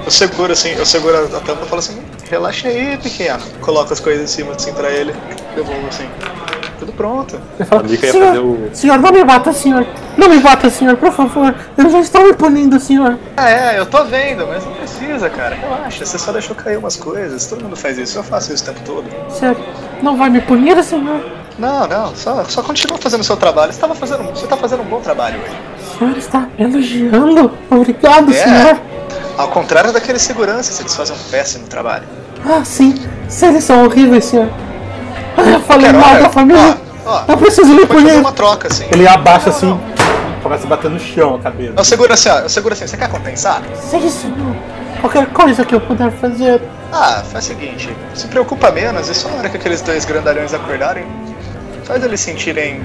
Eu seguro assim, eu seguro a tampa e falo assim, relaxa aí, pequeno. Coloco as coisas em cima assim pra ele, devolvo assim. Tudo pronto. Ele fala, Sabia que ia senhor, fazer o- senhor, não me bata, senhor, não me bata, senhor, por favor, eu já estou me punindo, senhor. Ah, é, eu tô vendo, mas não precisa, cara. Relaxa, você só deixou cair umas coisas. Todo mundo faz isso, eu faço isso o tempo todo. Senhor, não vai me punir, senhor? Não, não, só, só continua fazendo o seu trabalho. Você, tava fazendo, você tá fazendo um bom trabalho hoje. O senhor está elogiando, obrigado, É. senhor. Ao contrário daqueles seguranças, eles fazem um péssimo trabalho. Ah, sim, eles são horríveis, senhor. Ah, eu falei Quero, mal olha, da família. ó, ó, eu preciso me punir. uma troca, assim. Ele abaixa Não, assim, não. começa a bater no chão a cabeça. Eu seguro assim, ó, eu seguro assim, você quer compensar? Sim, senhor. Qualquer coisa que eu puder fazer. Ah, faz o seguinte, se preocupa menos e só na hora que aqueles dois grandalhões acordarem, faz eles sentirem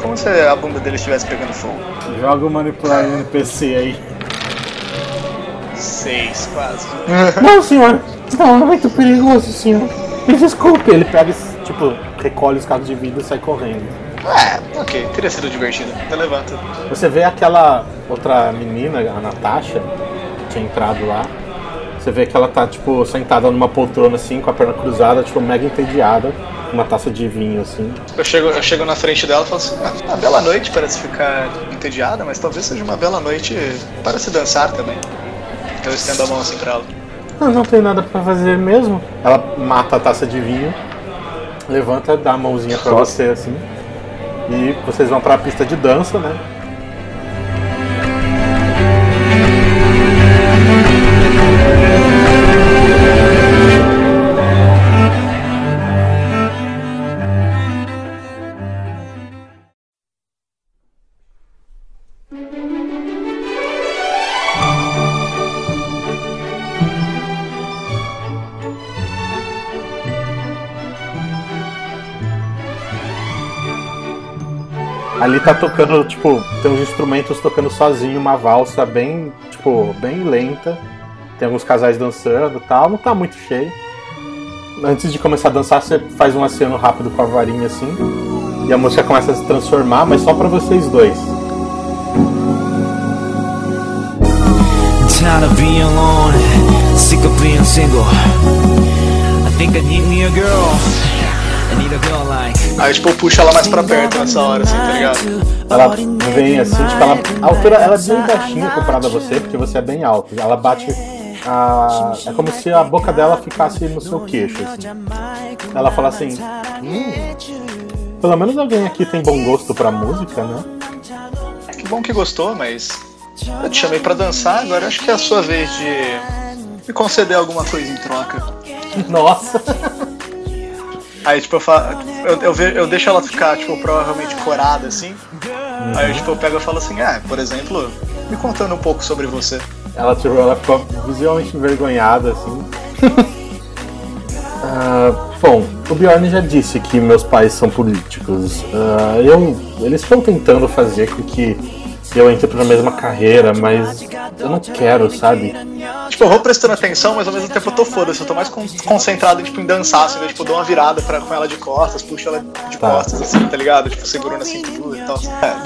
como se a bunda deles estivesse pegando fogo. Joga o manipular no NPC aí. Seis, quase. Não, senhor. Não, é muito perigoso, senhor. Me desculpe. Ele pega, esse- tipo, recolhe os cacos de vidro e sai correndo. É, ok, teria sido divertido. Eu levanto. Você vê aquela outra menina, a Natasha, que tinha entrado lá. Você vê que ela tá, tipo, sentada numa poltrona assim, com a perna cruzada, tipo, mega entediada, uma taça de vinho, assim. Eu chego, eu chego na frente dela e falo assim: ah, uma bela noite parece ficar entediada, mas talvez seja uma bela noite para se dançar também. Eu estendo a mão assim pra ela. Ah, não tem nada pra fazer mesmo. Ela mata a taça de vinho, levanta, dá a mãozinha pra você, assim. E vocês vão pra pista de dança, né? Ali tá tocando, tipo, tem uns instrumentos tocando sozinho, uma valsa bem, tipo, bem lenta. Tem alguns casais dançando e tal, não tá muito cheio. Antes de começar a dançar, você faz um aceno rápido com a varinha assim. E a música começa a se transformar, mas só pra vocês dois. Tired of being alone, sick of being single. I think I need me a girl. Aí, tipo, eu puxo ela mais pra perto nessa hora, assim, tá ligado? Ela vem assim, tipo, ela, a altura ela é bem baixinha comparada a você, porque você é bem alto. Ela bate. A, é como se a boca dela ficasse no seu queixo. Assim. Ela fala assim: hum, pelo menos alguém aqui tem bom gosto pra música, né? Que bom que gostou, mas. Eu te chamei pra dançar, agora acho que é a sua vez de me conceder alguma coisa em troca. <laughs> Nossa! Aí, tipo, eu, falo, eu, eu, eu deixo ela ficar, tipo, provavelmente corada, assim. Aí, tipo, eu pego e falo assim, ah, por exemplo, me contando um pouco sobre você. Ela, tipo, ela ficou visivelmente envergonhada, assim. <laughs> Ah, bom, o Bjorn já disse que meus pais são políticos. Ah, eu, eles estão tentando fazer com que eu entre pra mesma carreira, mas eu não quero, sabe? Tipo, eu vou prestando atenção, mas ao mesmo tempo eu tô foda-se. Eu tô mais con- concentrado tipo, em dançar, assim, né? Tipo, eu dou uma virada pra, com ela de costas, puxo ela de Tá. costas, assim, tá ligado? Tipo, segurando a cintura e tal.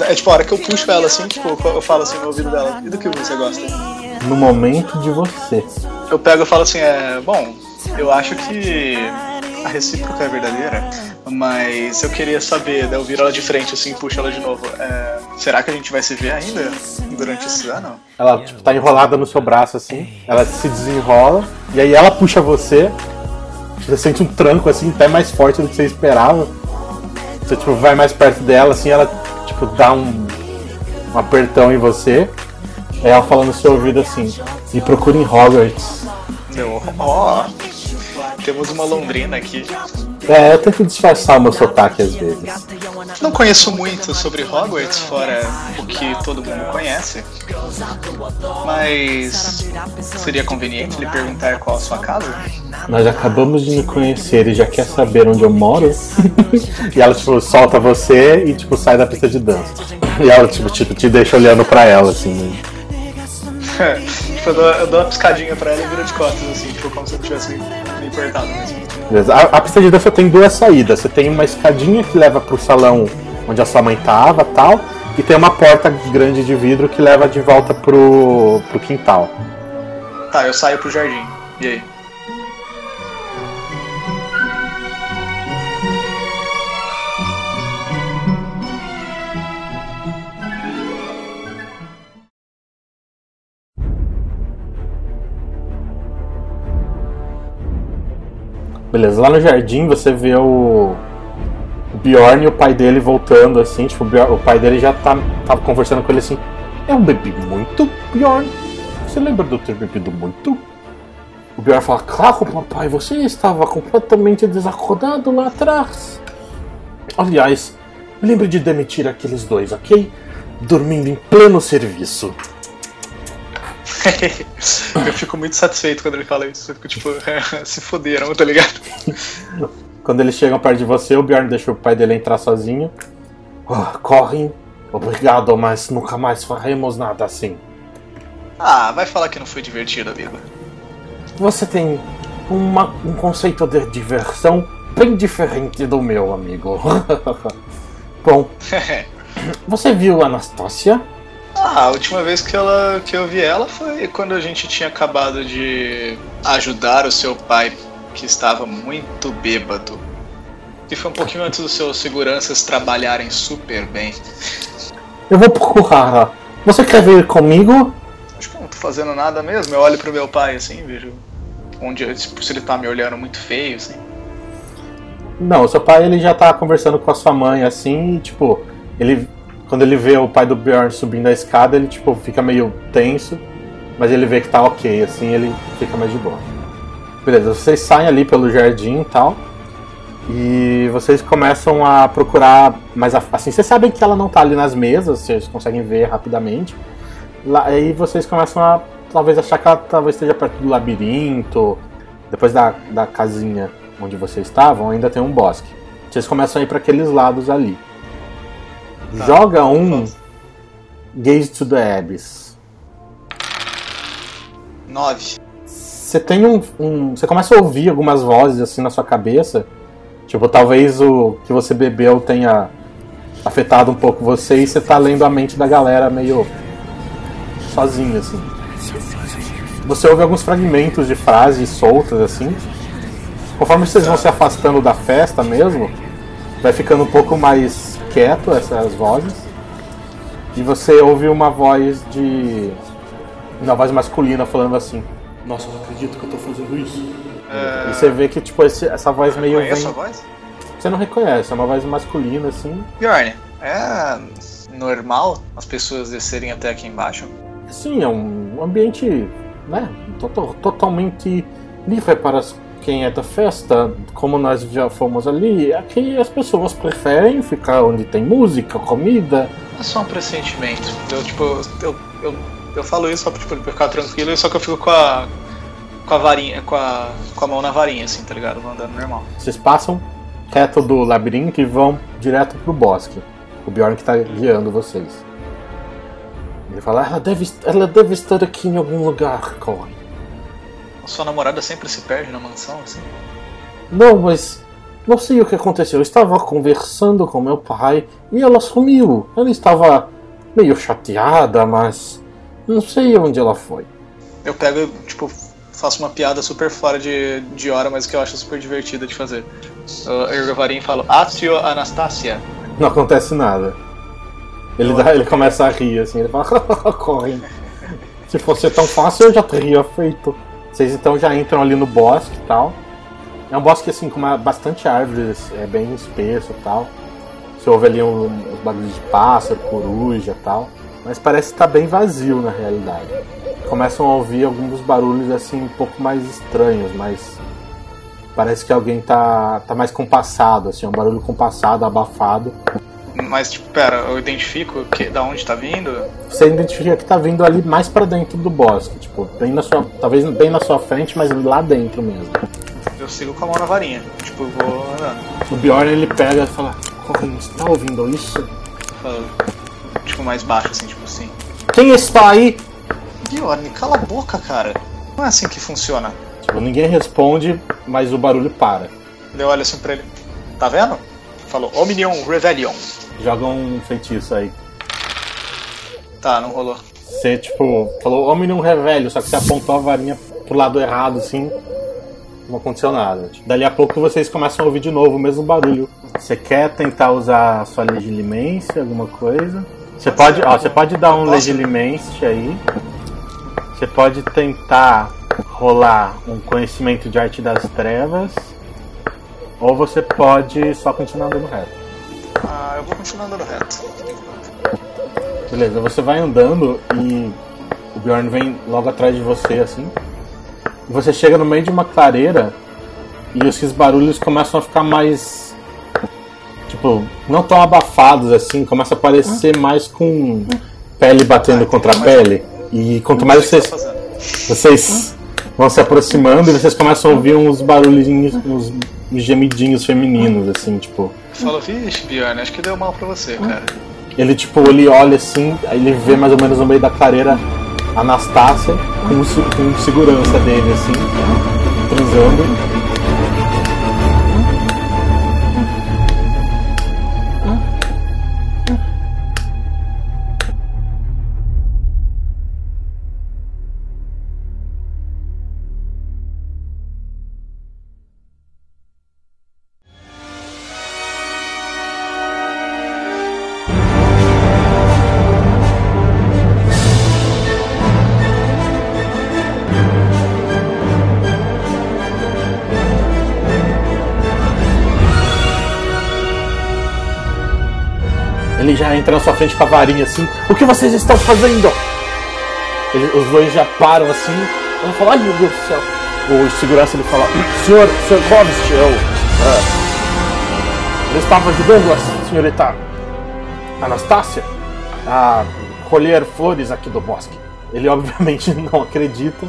É, é tipo, a hora que eu puxo ela, assim, tipo, eu falo assim no ouvido dela, e do que você gosta? No momento de você. Eu pego e falo assim, é, bom, eu acho que a recíproca é verdadeira, mas eu queria saber, daí eu viro ela de frente assim, puxo ela de novo. É, será que a gente vai se ver ainda durante esse ano? Ela, tipo, tá enrolada no seu braço, assim. Ela se desenrola, e aí ela puxa você. Você sente um tranco, assim, até mais forte do que você esperava. Você, tipo, vai mais perto dela, assim, ela, tipo, dá um, um apertão em você. Aí ela fala no seu ouvido assim, me procure em Hogwarts. Eu, ó, temos uma londrina aqui. É, eu tento disfarçar o meu sotaque às vezes. Não conheço muito sobre Hogwarts, fora o que todo mundo conhece. Mas seria conveniente lhe perguntar qual a sua casa? Nós acabamos de nos conhecer e já quer saber onde eu moro? <laughs> e ela, tipo, solta você e, tipo, sai da pista de dança. E ela, tipo, te, te deixa olhando pra ela, assim. né? <laughs> tipo, eu dou, eu dou uma piscadinha pra ela e viro de costas, assim, tipo, como se eu tivesse apertado mesmo. A, a pista de dança tem duas saídas. Você tem uma escadinha que leva pro salão onde a sua mãe tava tal. E tem uma porta grande de vidro que leva de volta pro, pro quintal. Tá, eu saio pro jardim. E aí? Beleza, lá no jardim você vê o, o Bjorn e o pai dele voltando, assim, tipo, o, Bjorn- o pai dele já tá, tava conversando com ele assim, eu bebi muito, Bjorn. Você lembra de eu ter bebido muito? O Bjorn fala, claro, papai, você estava completamente desacordado lá atrás. Aliás, lembre de demitir aqueles dois, ok? Dormindo em pleno serviço. <laughs> eu fico muito satisfeito quando ele fala isso. Eu fico tipo, <laughs> se foderam, tá ligado? Quando eles chegam perto de você, o Bjorn deixa o pai dele entrar sozinho. Ah, correm. Obrigado, mas nunca mais faremos nada assim. Ah, vai falar que não foi divertido, amigo. Você tem uma- um conceito de diversão bem diferente do meu, amigo. <laughs> Bom, você viu a Anastácia? Ah, a última vez que, ela, que eu vi ela foi quando a gente tinha acabado de ajudar o seu pai, que estava muito bêbado. E foi um pouquinho antes dos seus seguranças trabalharem super bem. Eu vou procurá-la. Você quer vir comigo? Acho que eu não tô fazendo nada mesmo. Eu olho pro meu pai assim, vejo onde se ele tá me olhando muito feio, assim. Não, seu pai ele já tá conversando com a sua mãe assim, e tipo, ele quando ele vê o pai do Bjorn subindo a escada, ele tipo fica meio tenso, mas ele vê que tá ok, assim, ele fica mais de boa. Beleza, vocês saem ali pelo jardim e tal. E vocês começam a procurar, mas assim, vocês sabem que ela não tá ali nas mesas, vocês conseguem ver rapidamente. Lá, aí vocês começam a talvez achar que ela talvez esteja perto do labirinto. Depois da, da casinha onde vocês estavam, ainda tem um bosque. Vocês começam a ir para aqueles lados ali. Tá. Joga um Gaze to the Abyss. Nove. Você tem um, um. Você começa a ouvir algumas vozes assim na sua cabeça. Tipo, talvez o que você bebeu tenha afetado um pouco você e você tá lendo a mente da galera meio sozinho, assim. Você ouve alguns fragmentos de frases soltas, assim. Conforme vocês vão se afastando da festa mesmo, vai ficando um pouco mais quieto essas vozes. E você ouve uma voz de. Uma voz masculina falando assim. Nossa, eu não acredito que eu tô fazendo isso. E você vê que, tipo, esse- essa voz meio. Conheço vem- a voz? Você não reconhece, é uma voz masculina, assim. Bjorn, é normal as pessoas descerem até aqui embaixo? Sim, é um ambiente, né, to- totalmente livre para as- quem é da festa, como nós já fomos ali. Aqui as pessoas preferem ficar onde tem música, comida. É só um pressentimento. Eu, tipo, eu, eu, eu falo isso só pra, tipo, pra ficar tranquilo, só que eu fico com a. com a varinha, com a, com a mão na varinha, assim, tá ligado? Vou andando normal. Vocês passam reto do labirinto e vão direto pro bosque. O Bjorn que tá guiando vocês. Ele fala, ela deve, ela deve estar aqui em algum lugar, Cohen. Sua namorada sempre se perde na mansão, assim? Não, mas não sei o que aconteceu. Eu estava conversando com meu pai e ela sumiu. Ela estava meio chateada, mas não sei onde ela foi. Eu pego e, tipo, faço uma piada super fora de, de hora, mas que eu acho super divertida de fazer. Eu ergo a varinha e falo, Atio Anastasia. Não acontece nada. Ele, dá- ele começa a rir assim, ele fala, <laughs> corre. Se fosse tão fácil eu já teria feito. Vocês então já entram ali no bosque e tal. É um bosque assim com uma- bastante árvores, é bem espesso e tal. Você ouve ali um- uns barulhos de pássaro, coruja e tal. Mas parece estar bem vazio na realidade. Começam a ouvir alguns barulhos assim um pouco mais estranhos, mas parece que alguém tá, tá mais compassado, assim, um barulho compassado, abafado. Mas, tipo, pera, eu identifico que, da onde tá vindo? Você identifica que tá vindo ali mais pra dentro do bosque, tipo, bem na sua, talvez bem na sua frente, mas lá dentro mesmo. Eu sigo com a mão na varinha. Tipo, eu vou andando. O Bjorn ele pega e fala: Corrin, você tá ouvindo isso? Falo, tipo, mais baixo, assim, tipo assim. Quem está aí? Bjorn, cala a boca, cara. Não é assim que funciona. Tipo, ninguém responde, mas o barulho para. Eu olho assim pra ele. Tá vendo? Falou, Omnium Rebellion. Joga um feitiço aí. Tá, não rolou. Você, tipo, falou Omnium Revelio, só que você apontou a varinha pro lado errado, assim. Não aconteceu nada. Dali a pouco vocês começam a ouvir de novo o mesmo barulho. Você quer tentar usar a sua legilimência, alguma coisa? Você pode, ó, você pode dar um legilimência aí. Você pode tentar rolar um conhecimento de arte das trevas. Ou você pode só continuar andando reto. Ah, eu vou continuar andando reto. Beleza, você vai andando e o Bjorn vem logo atrás de você, assim. E você chega no meio de uma clareira e esses barulhos começam a ficar mais. Tipo, não tão abafados assim, começa a parecer mais com pele batendo contra a pele. E quanto mais vocês, tá fazendo? vocês vão se aproximando e vocês começam a ouvir uns barulhinhos, uns gemidinhos femininos, assim, tipo. Falou, vixe, Bjorn, acho que deu mal pra você, cara. Ele, tipo, ele olha assim, aí ele vê mais ou menos no meio da clareira a Anastácia com com segurança dele, assim, transando. Entra na sua frente com a varinha assim. O que vocês estão fazendo? Os dois já param assim. Ela fala, ai meu Deus do céu. O segurança ele fala, senhor, senhor Kovist, eu. ah, eu estava ajudando a senhorita Anastácia a colher flores aqui do bosque. Ele obviamente <laughs> não acredita.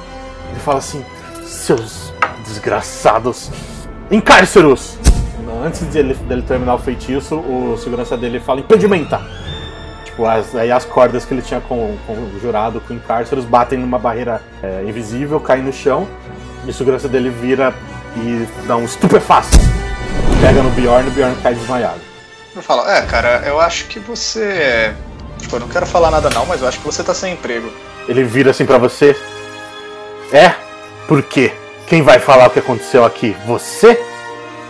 Ele fala assim: Seus desgraçados encárceros! Antes dele, dele terminar o feitiço, o segurança dele fala: Impedimenta! Tipo, as, aí as cordas que ele tinha com, com o jurado, com encárceros, batem numa barreira é, invisível, caem no chão. E o segurança dele vira e dá um estupefaço. Pega no Bjorn e o Bjorn cai desmaiado. Eu falo, é, cara, eu acho que você. Tipo, eu não quero falar nada não, mas eu acho que você tá sem emprego. Ele vira assim pra você. É? Por quê? Quem vai falar o que aconteceu aqui? Você?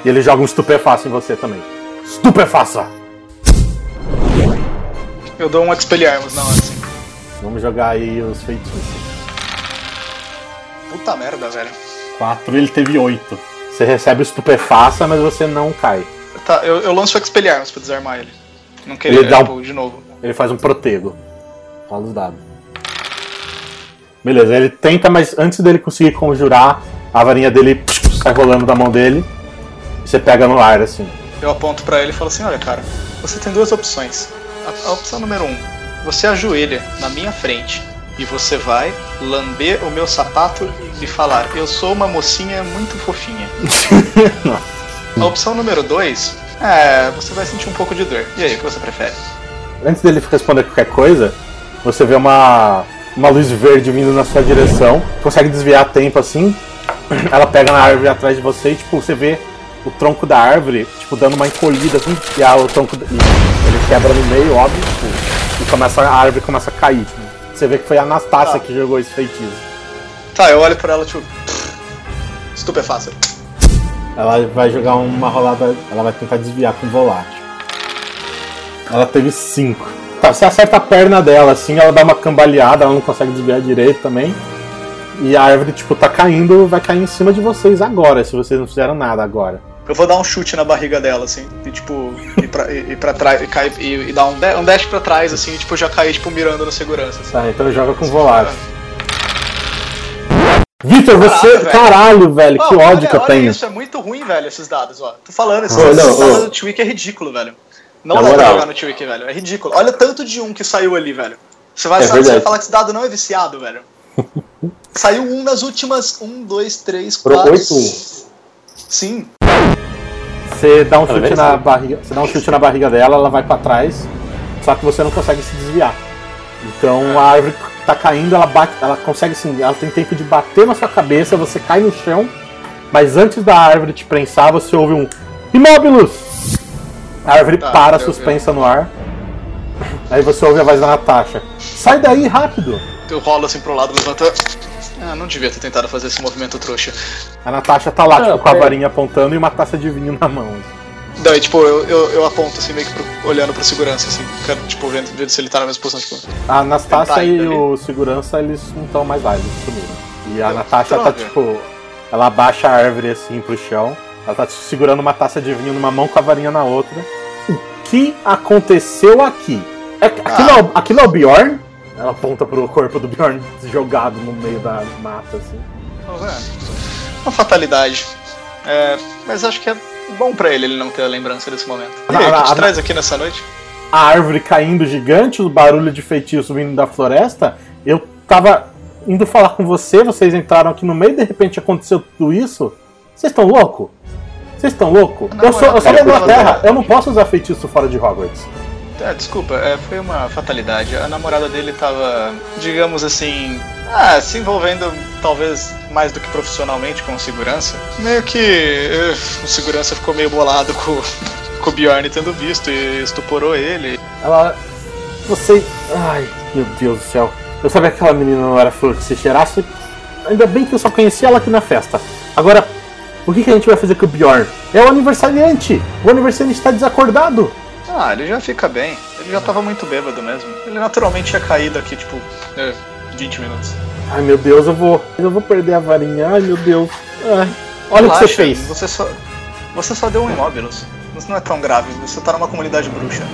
E ele joga um estupefaço em você também. Estupefaça! Eu dou um Expelliarmus na hora, assim. Vamos jogar aí os feitiços. Puta merda, velho. 4, ele teve 8. Você recebe o estupefaça, mas você não cai. Tá, eu, eu lanço o Expelliarmus pra desarmar ele. Não queria, Ele dá um- tipo, de novo. Ele faz um protego. Rola os dados. Beleza, ele tenta, mas antes dele conseguir conjurar, a varinha dele sai rolando da mão dele. Você pega no ar, assim. Eu aponto pra ele e falo assim, olha, cara, você tem duas opções. A, a opção número um, você ajoelha na minha frente e você vai lamber o meu sapato e falar, eu sou uma mocinha muito fofinha. <laughs> A opção número dois, é, você vai sentir um pouco de dor. E aí, o que você prefere? Antes dele responder qualquer coisa, você vê uma, uma luz verde vindo na sua direção. Consegue desviar a tempo assim. Ela pega na árvore atrás de você e tipo, você vê o tronco da árvore, tipo, dando uma encolhida assim, e a, o tronco. ele quebra no meio, óbvio, tipo, e começa, a árvore começa a cair. tipo. Você vê que foi a Anastácia Tá. que jogou esse feitiço. Tá, eu olho pra ela, tipo, estupefaça. Ela vai jogar uma rolada. Ela vai tentar desviar com volátil. Ela teve 5. Tá, você acerta a perna dela assim, ela dá uma cambaleada, ela não consegue desviar direito também. E a árvore, tipo, tá caindo, vai cair em cima de vocês agora, se vocês não fizeram nada agora. Eu vou dar um chute na barriga dela, assim, e tipo, ir pra, ir, ir pra trás, e, cair, e, e dar um, um dash pra trás, assim, e tipo, já cair, tipo, mirando no segurança, assim. Tá, então joga com volátil. Vitor, você. Velho. Caralho, velho, que ódio olha, que eu olha tenho. isso, é muito ruim, velho, esses dados, ó. Tô falando, esses, esses dados ô. do Twick é ridículo, velho. Não Na dá pra moral. jogar no Twick, velho. É ridículo. Olha o tanto de um que saiu ali, velho. Você vai, É você vai falar que esse dado não é viciado, velho. <laughs> Saiu um nas últimas. Um, dois, três, quatro. oito. Sim. Você dá um Ela chute vence? na barriga. Você dá um chute na barriga dela, ela vai pra trás. Só que você não consegue se desviar. Então a árvore tá caindo, ela bate, ela consegue sim, ela tem tempo de bater na sua cabeça, você cai no chão, mas antes da árvore te prensar, você ouve um Imóbilos! A árvore Tá, para eu- suspensa no ar. Aí você ouve a voz da Natasha. Sai daí, rápido! Eu rolo assim pro lado, levanta. Ah, não devia ter tentado fazer esse movimento trouxa. A Natasha tá lá, Ah, tipo, com a varinha apontando e uma taça de vinho na mão. Daí, tipo, eu, eu, eu aponto assim, meio que pro- olhando pro segurança, assim, quero, tipo, vendo, vendo se ele tá na mesma posição, tipo. A Tentar e o segurança, eles não estão mais lá, eles sumiram. E a Então, Natasha tá tipo. Ela abaixa a árvore assim pro chão. Ela tá segurando uma taça de vinho numa mão com a varinha na outra. O que aconteceu aqui? É, aquilo, Ah. é, o- aquilo é o Bjorn? Ela aponta pro corpo do Bjorn jogado no meio da mata, assim. É, uma fatalidade. É, mas acho que é bom pra ele ele não ter a lembrança desse momento. E aí, o que te Ah, traz aqui nessa noite? a árvore caindo gigante, o barulho de feitiço vindo da floresta. Eu tava indo falar com você, vocês entraram aqui no meio, de repente aconteceu tudo isso. Vocês estão louco? Vocês estão louco? Não, Eu sou, eu sou da Inglaterra, eu não posso usar feitiço fora de Hogwarts. É, desculpa, é, foi uma fatalidade. A namorada dele tava, digamos assim, ah, se envolvendo talvez mais do que profissionalmente com segurança. Meio que eh, o segurança ficou meio bolado com, com o Bjorn tendo visto e estuporou ele. Ela. Você. Ai, meu Deus do céu. Eu sabia que aquela menina não era flor que se cheirasse. Ainda bem que eu só conhecia ela aqui na festa. Agora, o que, que a gente vai fazer com o Bjorn? É o aniversariante! O aniversariante está desacordado! Ah, ele já fica bem. Ele já tava muito bêbado mesmo. Ele naturalmente ia cair daqui, tipo, eh, 20 minutos. Ai meu Deus, eu vou. Eu vou perder a varinha. Ai meu Deus. Ai. Olha o que você Relaxa, fez. Você só, você só deu um imóveis. Isso não é tão grave. Você tá numa comunidade bruxa.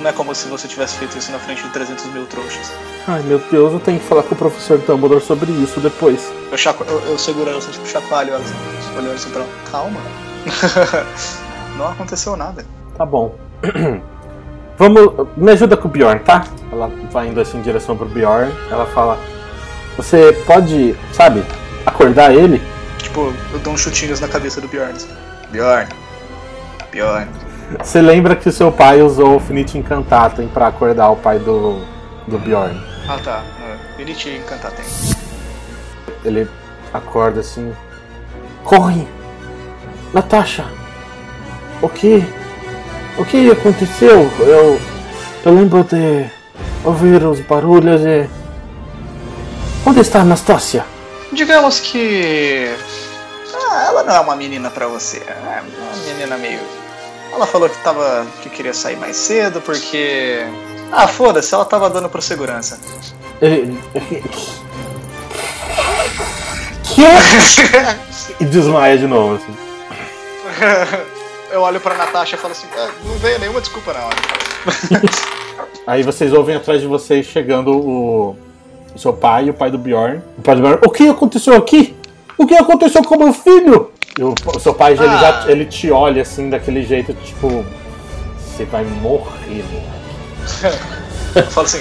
Não é como se você tivesse feito isso na frente de 300 mil trouxas. Ai meu Deus, eu tenho que falar com o professor Dumbledore sobre isso depois. Eu, chaco... eu, eu seguro ela, tipo, chacoalho ela, olhando assim pra ela. Calma. <laughs> Não aconteceu nada. Tá bom. <clears throat> Vamos. Me ajuda com o Bjorn, tá? Ela vai indo assim em direção pro Bjorn. Ela fala: Você pode, sabe, acordar ele? Tipo, eu dou uns chutinhos na cabeça do Bjorn. Bjorn. Bjorn. Você lembra que o seu pai usou o Finite Incantatem pra acordar o pai do, do Bjorn? Ah tá. Elite encantar tem. Ele acorda assim. Corre! Natasha! O que? O que aconteceu? Eu. Eu lembro de ouvir os barulhos e. Onde está Anastasia? Digamos que. Ah, ela não é uma menina pra você. É uma menina meio. Ela falou que tava. que queria sair mais cedo porque. Ah, foda-se, ela tava dando pro segurança. Que? <laughs> e desmaia de novo, assim. <laughs> Eu olho pra Natasha e falo assim, "Ah, não veio nenhuma desculpa não. <laughs> Aí vocês ouvem atrás de vocês chegando o, o seu pai e o pai do Bjorn. O pai do Bjorn, o que aconteceu aqui? O que aconteceu com meu filho? E o, o seu pai, ele, já, ele te olha assim, daquele jeito, tipo... Você vai morrer, moleque. <laughs> Eu falo assim,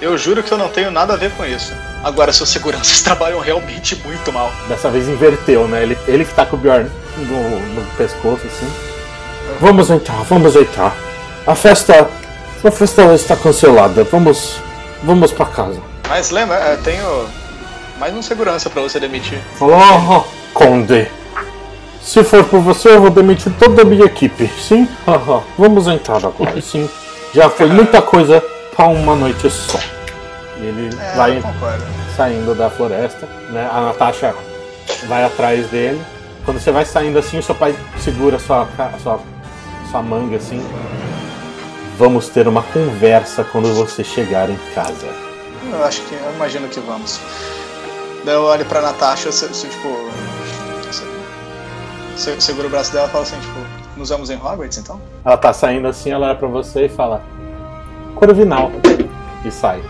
eu juro que eu não tenho nada a ver com isso. Agora, seus seguranças <laughs> trabalham realmente muito mal. Dessa vez inverteu, né? Ele, ele que tá com o Bjorn no, no pescoço, assim. Vamos entrar, vamos entrar. A festa. A festa está cancelada. Vamos. Vamos pra casa. Mas lembra, eu tenho mais um segurança pra você demitir. Oh, Conde. Se for por você, eu vou demitir toda a minha equipe. Sim? Haha. Vamos entrar agora, sim. Já foi muita coisa pra uma noite só. E ele É, vai eu concordo. saindo da floresta, né? A Natasha vai atrás dele. Quando você vai saindo assim, o seu pai segura a sua, ca- a sua, sua manga assim. Vamos ter uma conversa quando você chegar em casa. Eu acho que, eu imagino que vamos. Daí eu olho pra Natasha, se, se, tipo. se- se- seguro o braço dela e falo assim, tipo, nos vamos em Hogwarts então? Ela tá saindo assim, ela olha pra você e fala: Corvinal. E sai.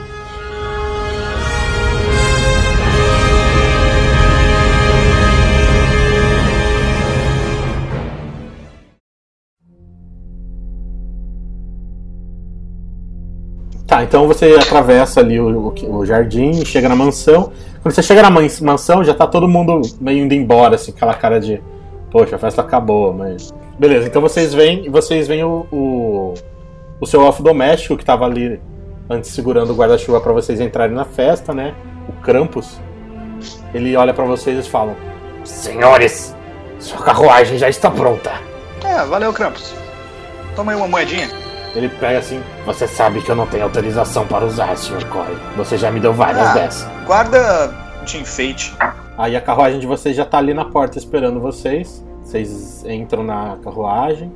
Tá, então você atravessa ali o, o- jardim, chega na mansão. Quando você chega na mans- mansão, já tá todo mundo meio indo embora, assim, aquela cara de. Poxa, a festa acabou, mas. Beleza, então vocês veem, vocês veem o, o, o seu elfo doméstico que tava ali antes segurando o guarda-chuva pra vocês entrarem na festa, né? O Krampus. Ele olha pra vocês e fala: Senhores, sua carruagem já está pronta. É, valeu, Krampus. Toma aí uma moedinha. Ele pega assim. Você sabe que eu não tenho autorização para usar, Sr. Corey. Você já me deu várias Ah. dessas. Guarda de enfeite. Aí a carruagem de vocês já tá ali na porta esperando vocês. Vocês entram na carruagem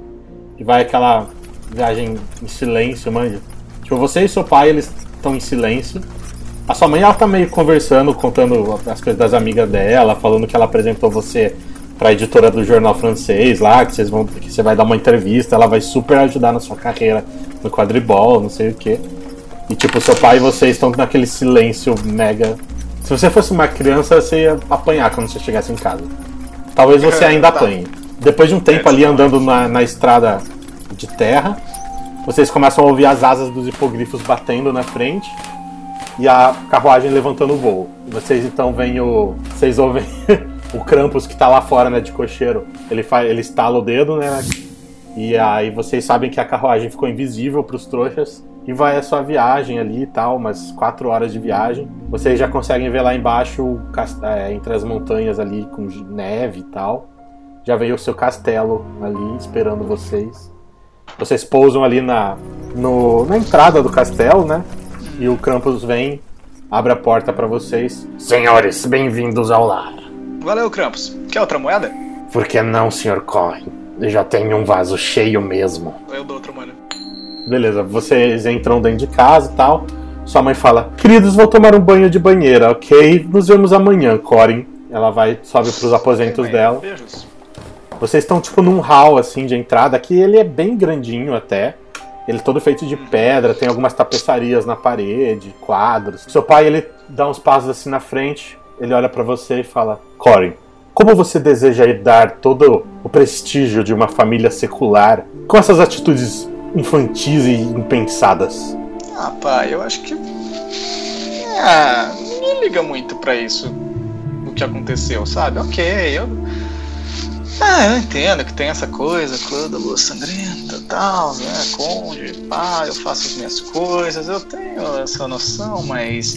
e vai aquela viagem em silêncio, manja. Tipo, você e seu pai, eles estão em silêncio. A sua mãe, ela tá meio conversando, contando as coisas das amigas dela, falando que ela apresentou você pra editora do jornal francês lá, que, vocês vão, que você vai dar uma entrevista, ela vai super ajudar na sua carreira no quadribol, não sei o que. E tipo, seu pai e vocês estão naquele silêncio mega. Se você fosse uma criança, você ia apanhar quando você chegasse em casa. Talvez você ainda Tá. apanhe. Depois de um tempo ali andando na, na estrada de terra, vocês começam a ouvir as asas dos hipogrifos batendo na frente e a carruagem levantando o voo. Vocês então veem o. Vocês ouvem <laughs> o Krampus que tá lá fora, né, de cocheiro. Ele, faz, ele estala o dedo, né? E aí vocês sabem que a carruagem ficou invisível pros trouxas. E vai a sua viagem ali e tal, umas quatro horas de viagem. Vocês já conseguem ver lá embaixo, é, entre as montanhas ali com neve e tal. Já veio o seu castelo ali esperando vocês. Vocês pousam ali na, no- na entrada do castelo, né? E o Krampus vem, abre a porta pra vocês. Senhores, bem-vindos ao lar. Valeu, Krampus. Quer outra moeda? Por que não, Sr. Corey? Eu já tenho um vaso cheio mesmo. Eu dou outra moeda. Beleza, vocês entram dentro de casa e tal. Sua mãe fala: Queridos, vou tomar um banho de banheira, ok? Nos vemos amanhã, Corin. Ela vai, sobe pros aposentos Bem, dela. Beijos. Vocês estão tipo num hall assim de entrada, que ele é bem grandinho até. Ele é todo feito de pedra, tem algumas tapeçarias na parede, quadros. Seu pai, ele dá uns passos assim na frente, ele olha pra você e fala: Corin, como você deseja herdar todo o prestígio de uma família secular com essas atitudes infantis e impensadas? Ah, pai, eu acho que. Ah, ninguém liga muito pra isso. O que aconteceu, sabe? Ok, eu. Ah, eu entendo que tem essa coisa, clã da lua sangrenta e tal, né? Conde, pá, eu faço as minhas coisas, eu tenho essa noção, mas.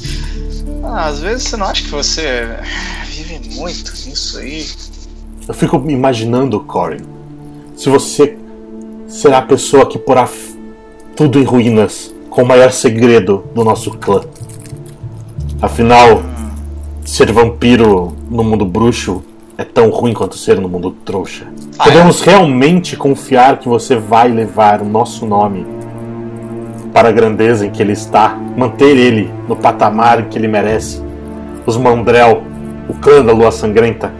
Ah, às vezes você não acha que você vive muito nisso aí? Eu fico me imaginando, Corin, se você será a pessoa que porá tudo em ruínas com o maior segredo do nosso clã. Afinal, ser vampiro no mundo bruxo é tão ruim quanto ser no mundo trouxa. Ah, Podemos realmente confiar que você vai levar o nosso nome para a grandeza em que ele está, manter ele no patamar que ele merece? Os Mandrel, o clã da Lua Sangrenta?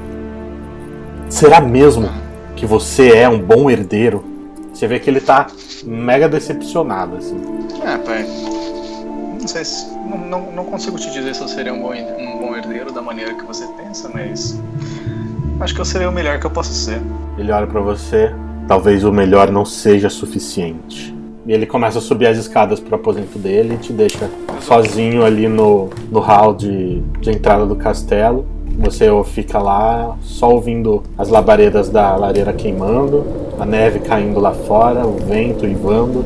Será mesmo que você é um bom herdeiro? Você vê que ele tá mega decepcionado, assim. É, pai. Não sei se. Não, não, não consigo te dizer se eu seria um bom, um bom herdeiro da maneira que você pensa, mas. Acho que eu seria o melhor que eu posso ser. Ele olha pra você, talvez o melhor não seja suficiente. E ele começa a subir as escadas pro aposento dele e te deixa sozinho ali no, no hall de, de entrada do castelo. Você fica lá só ouvindo as labaredas da lareira queimando, a neve caindo lá fora, o vento ivando.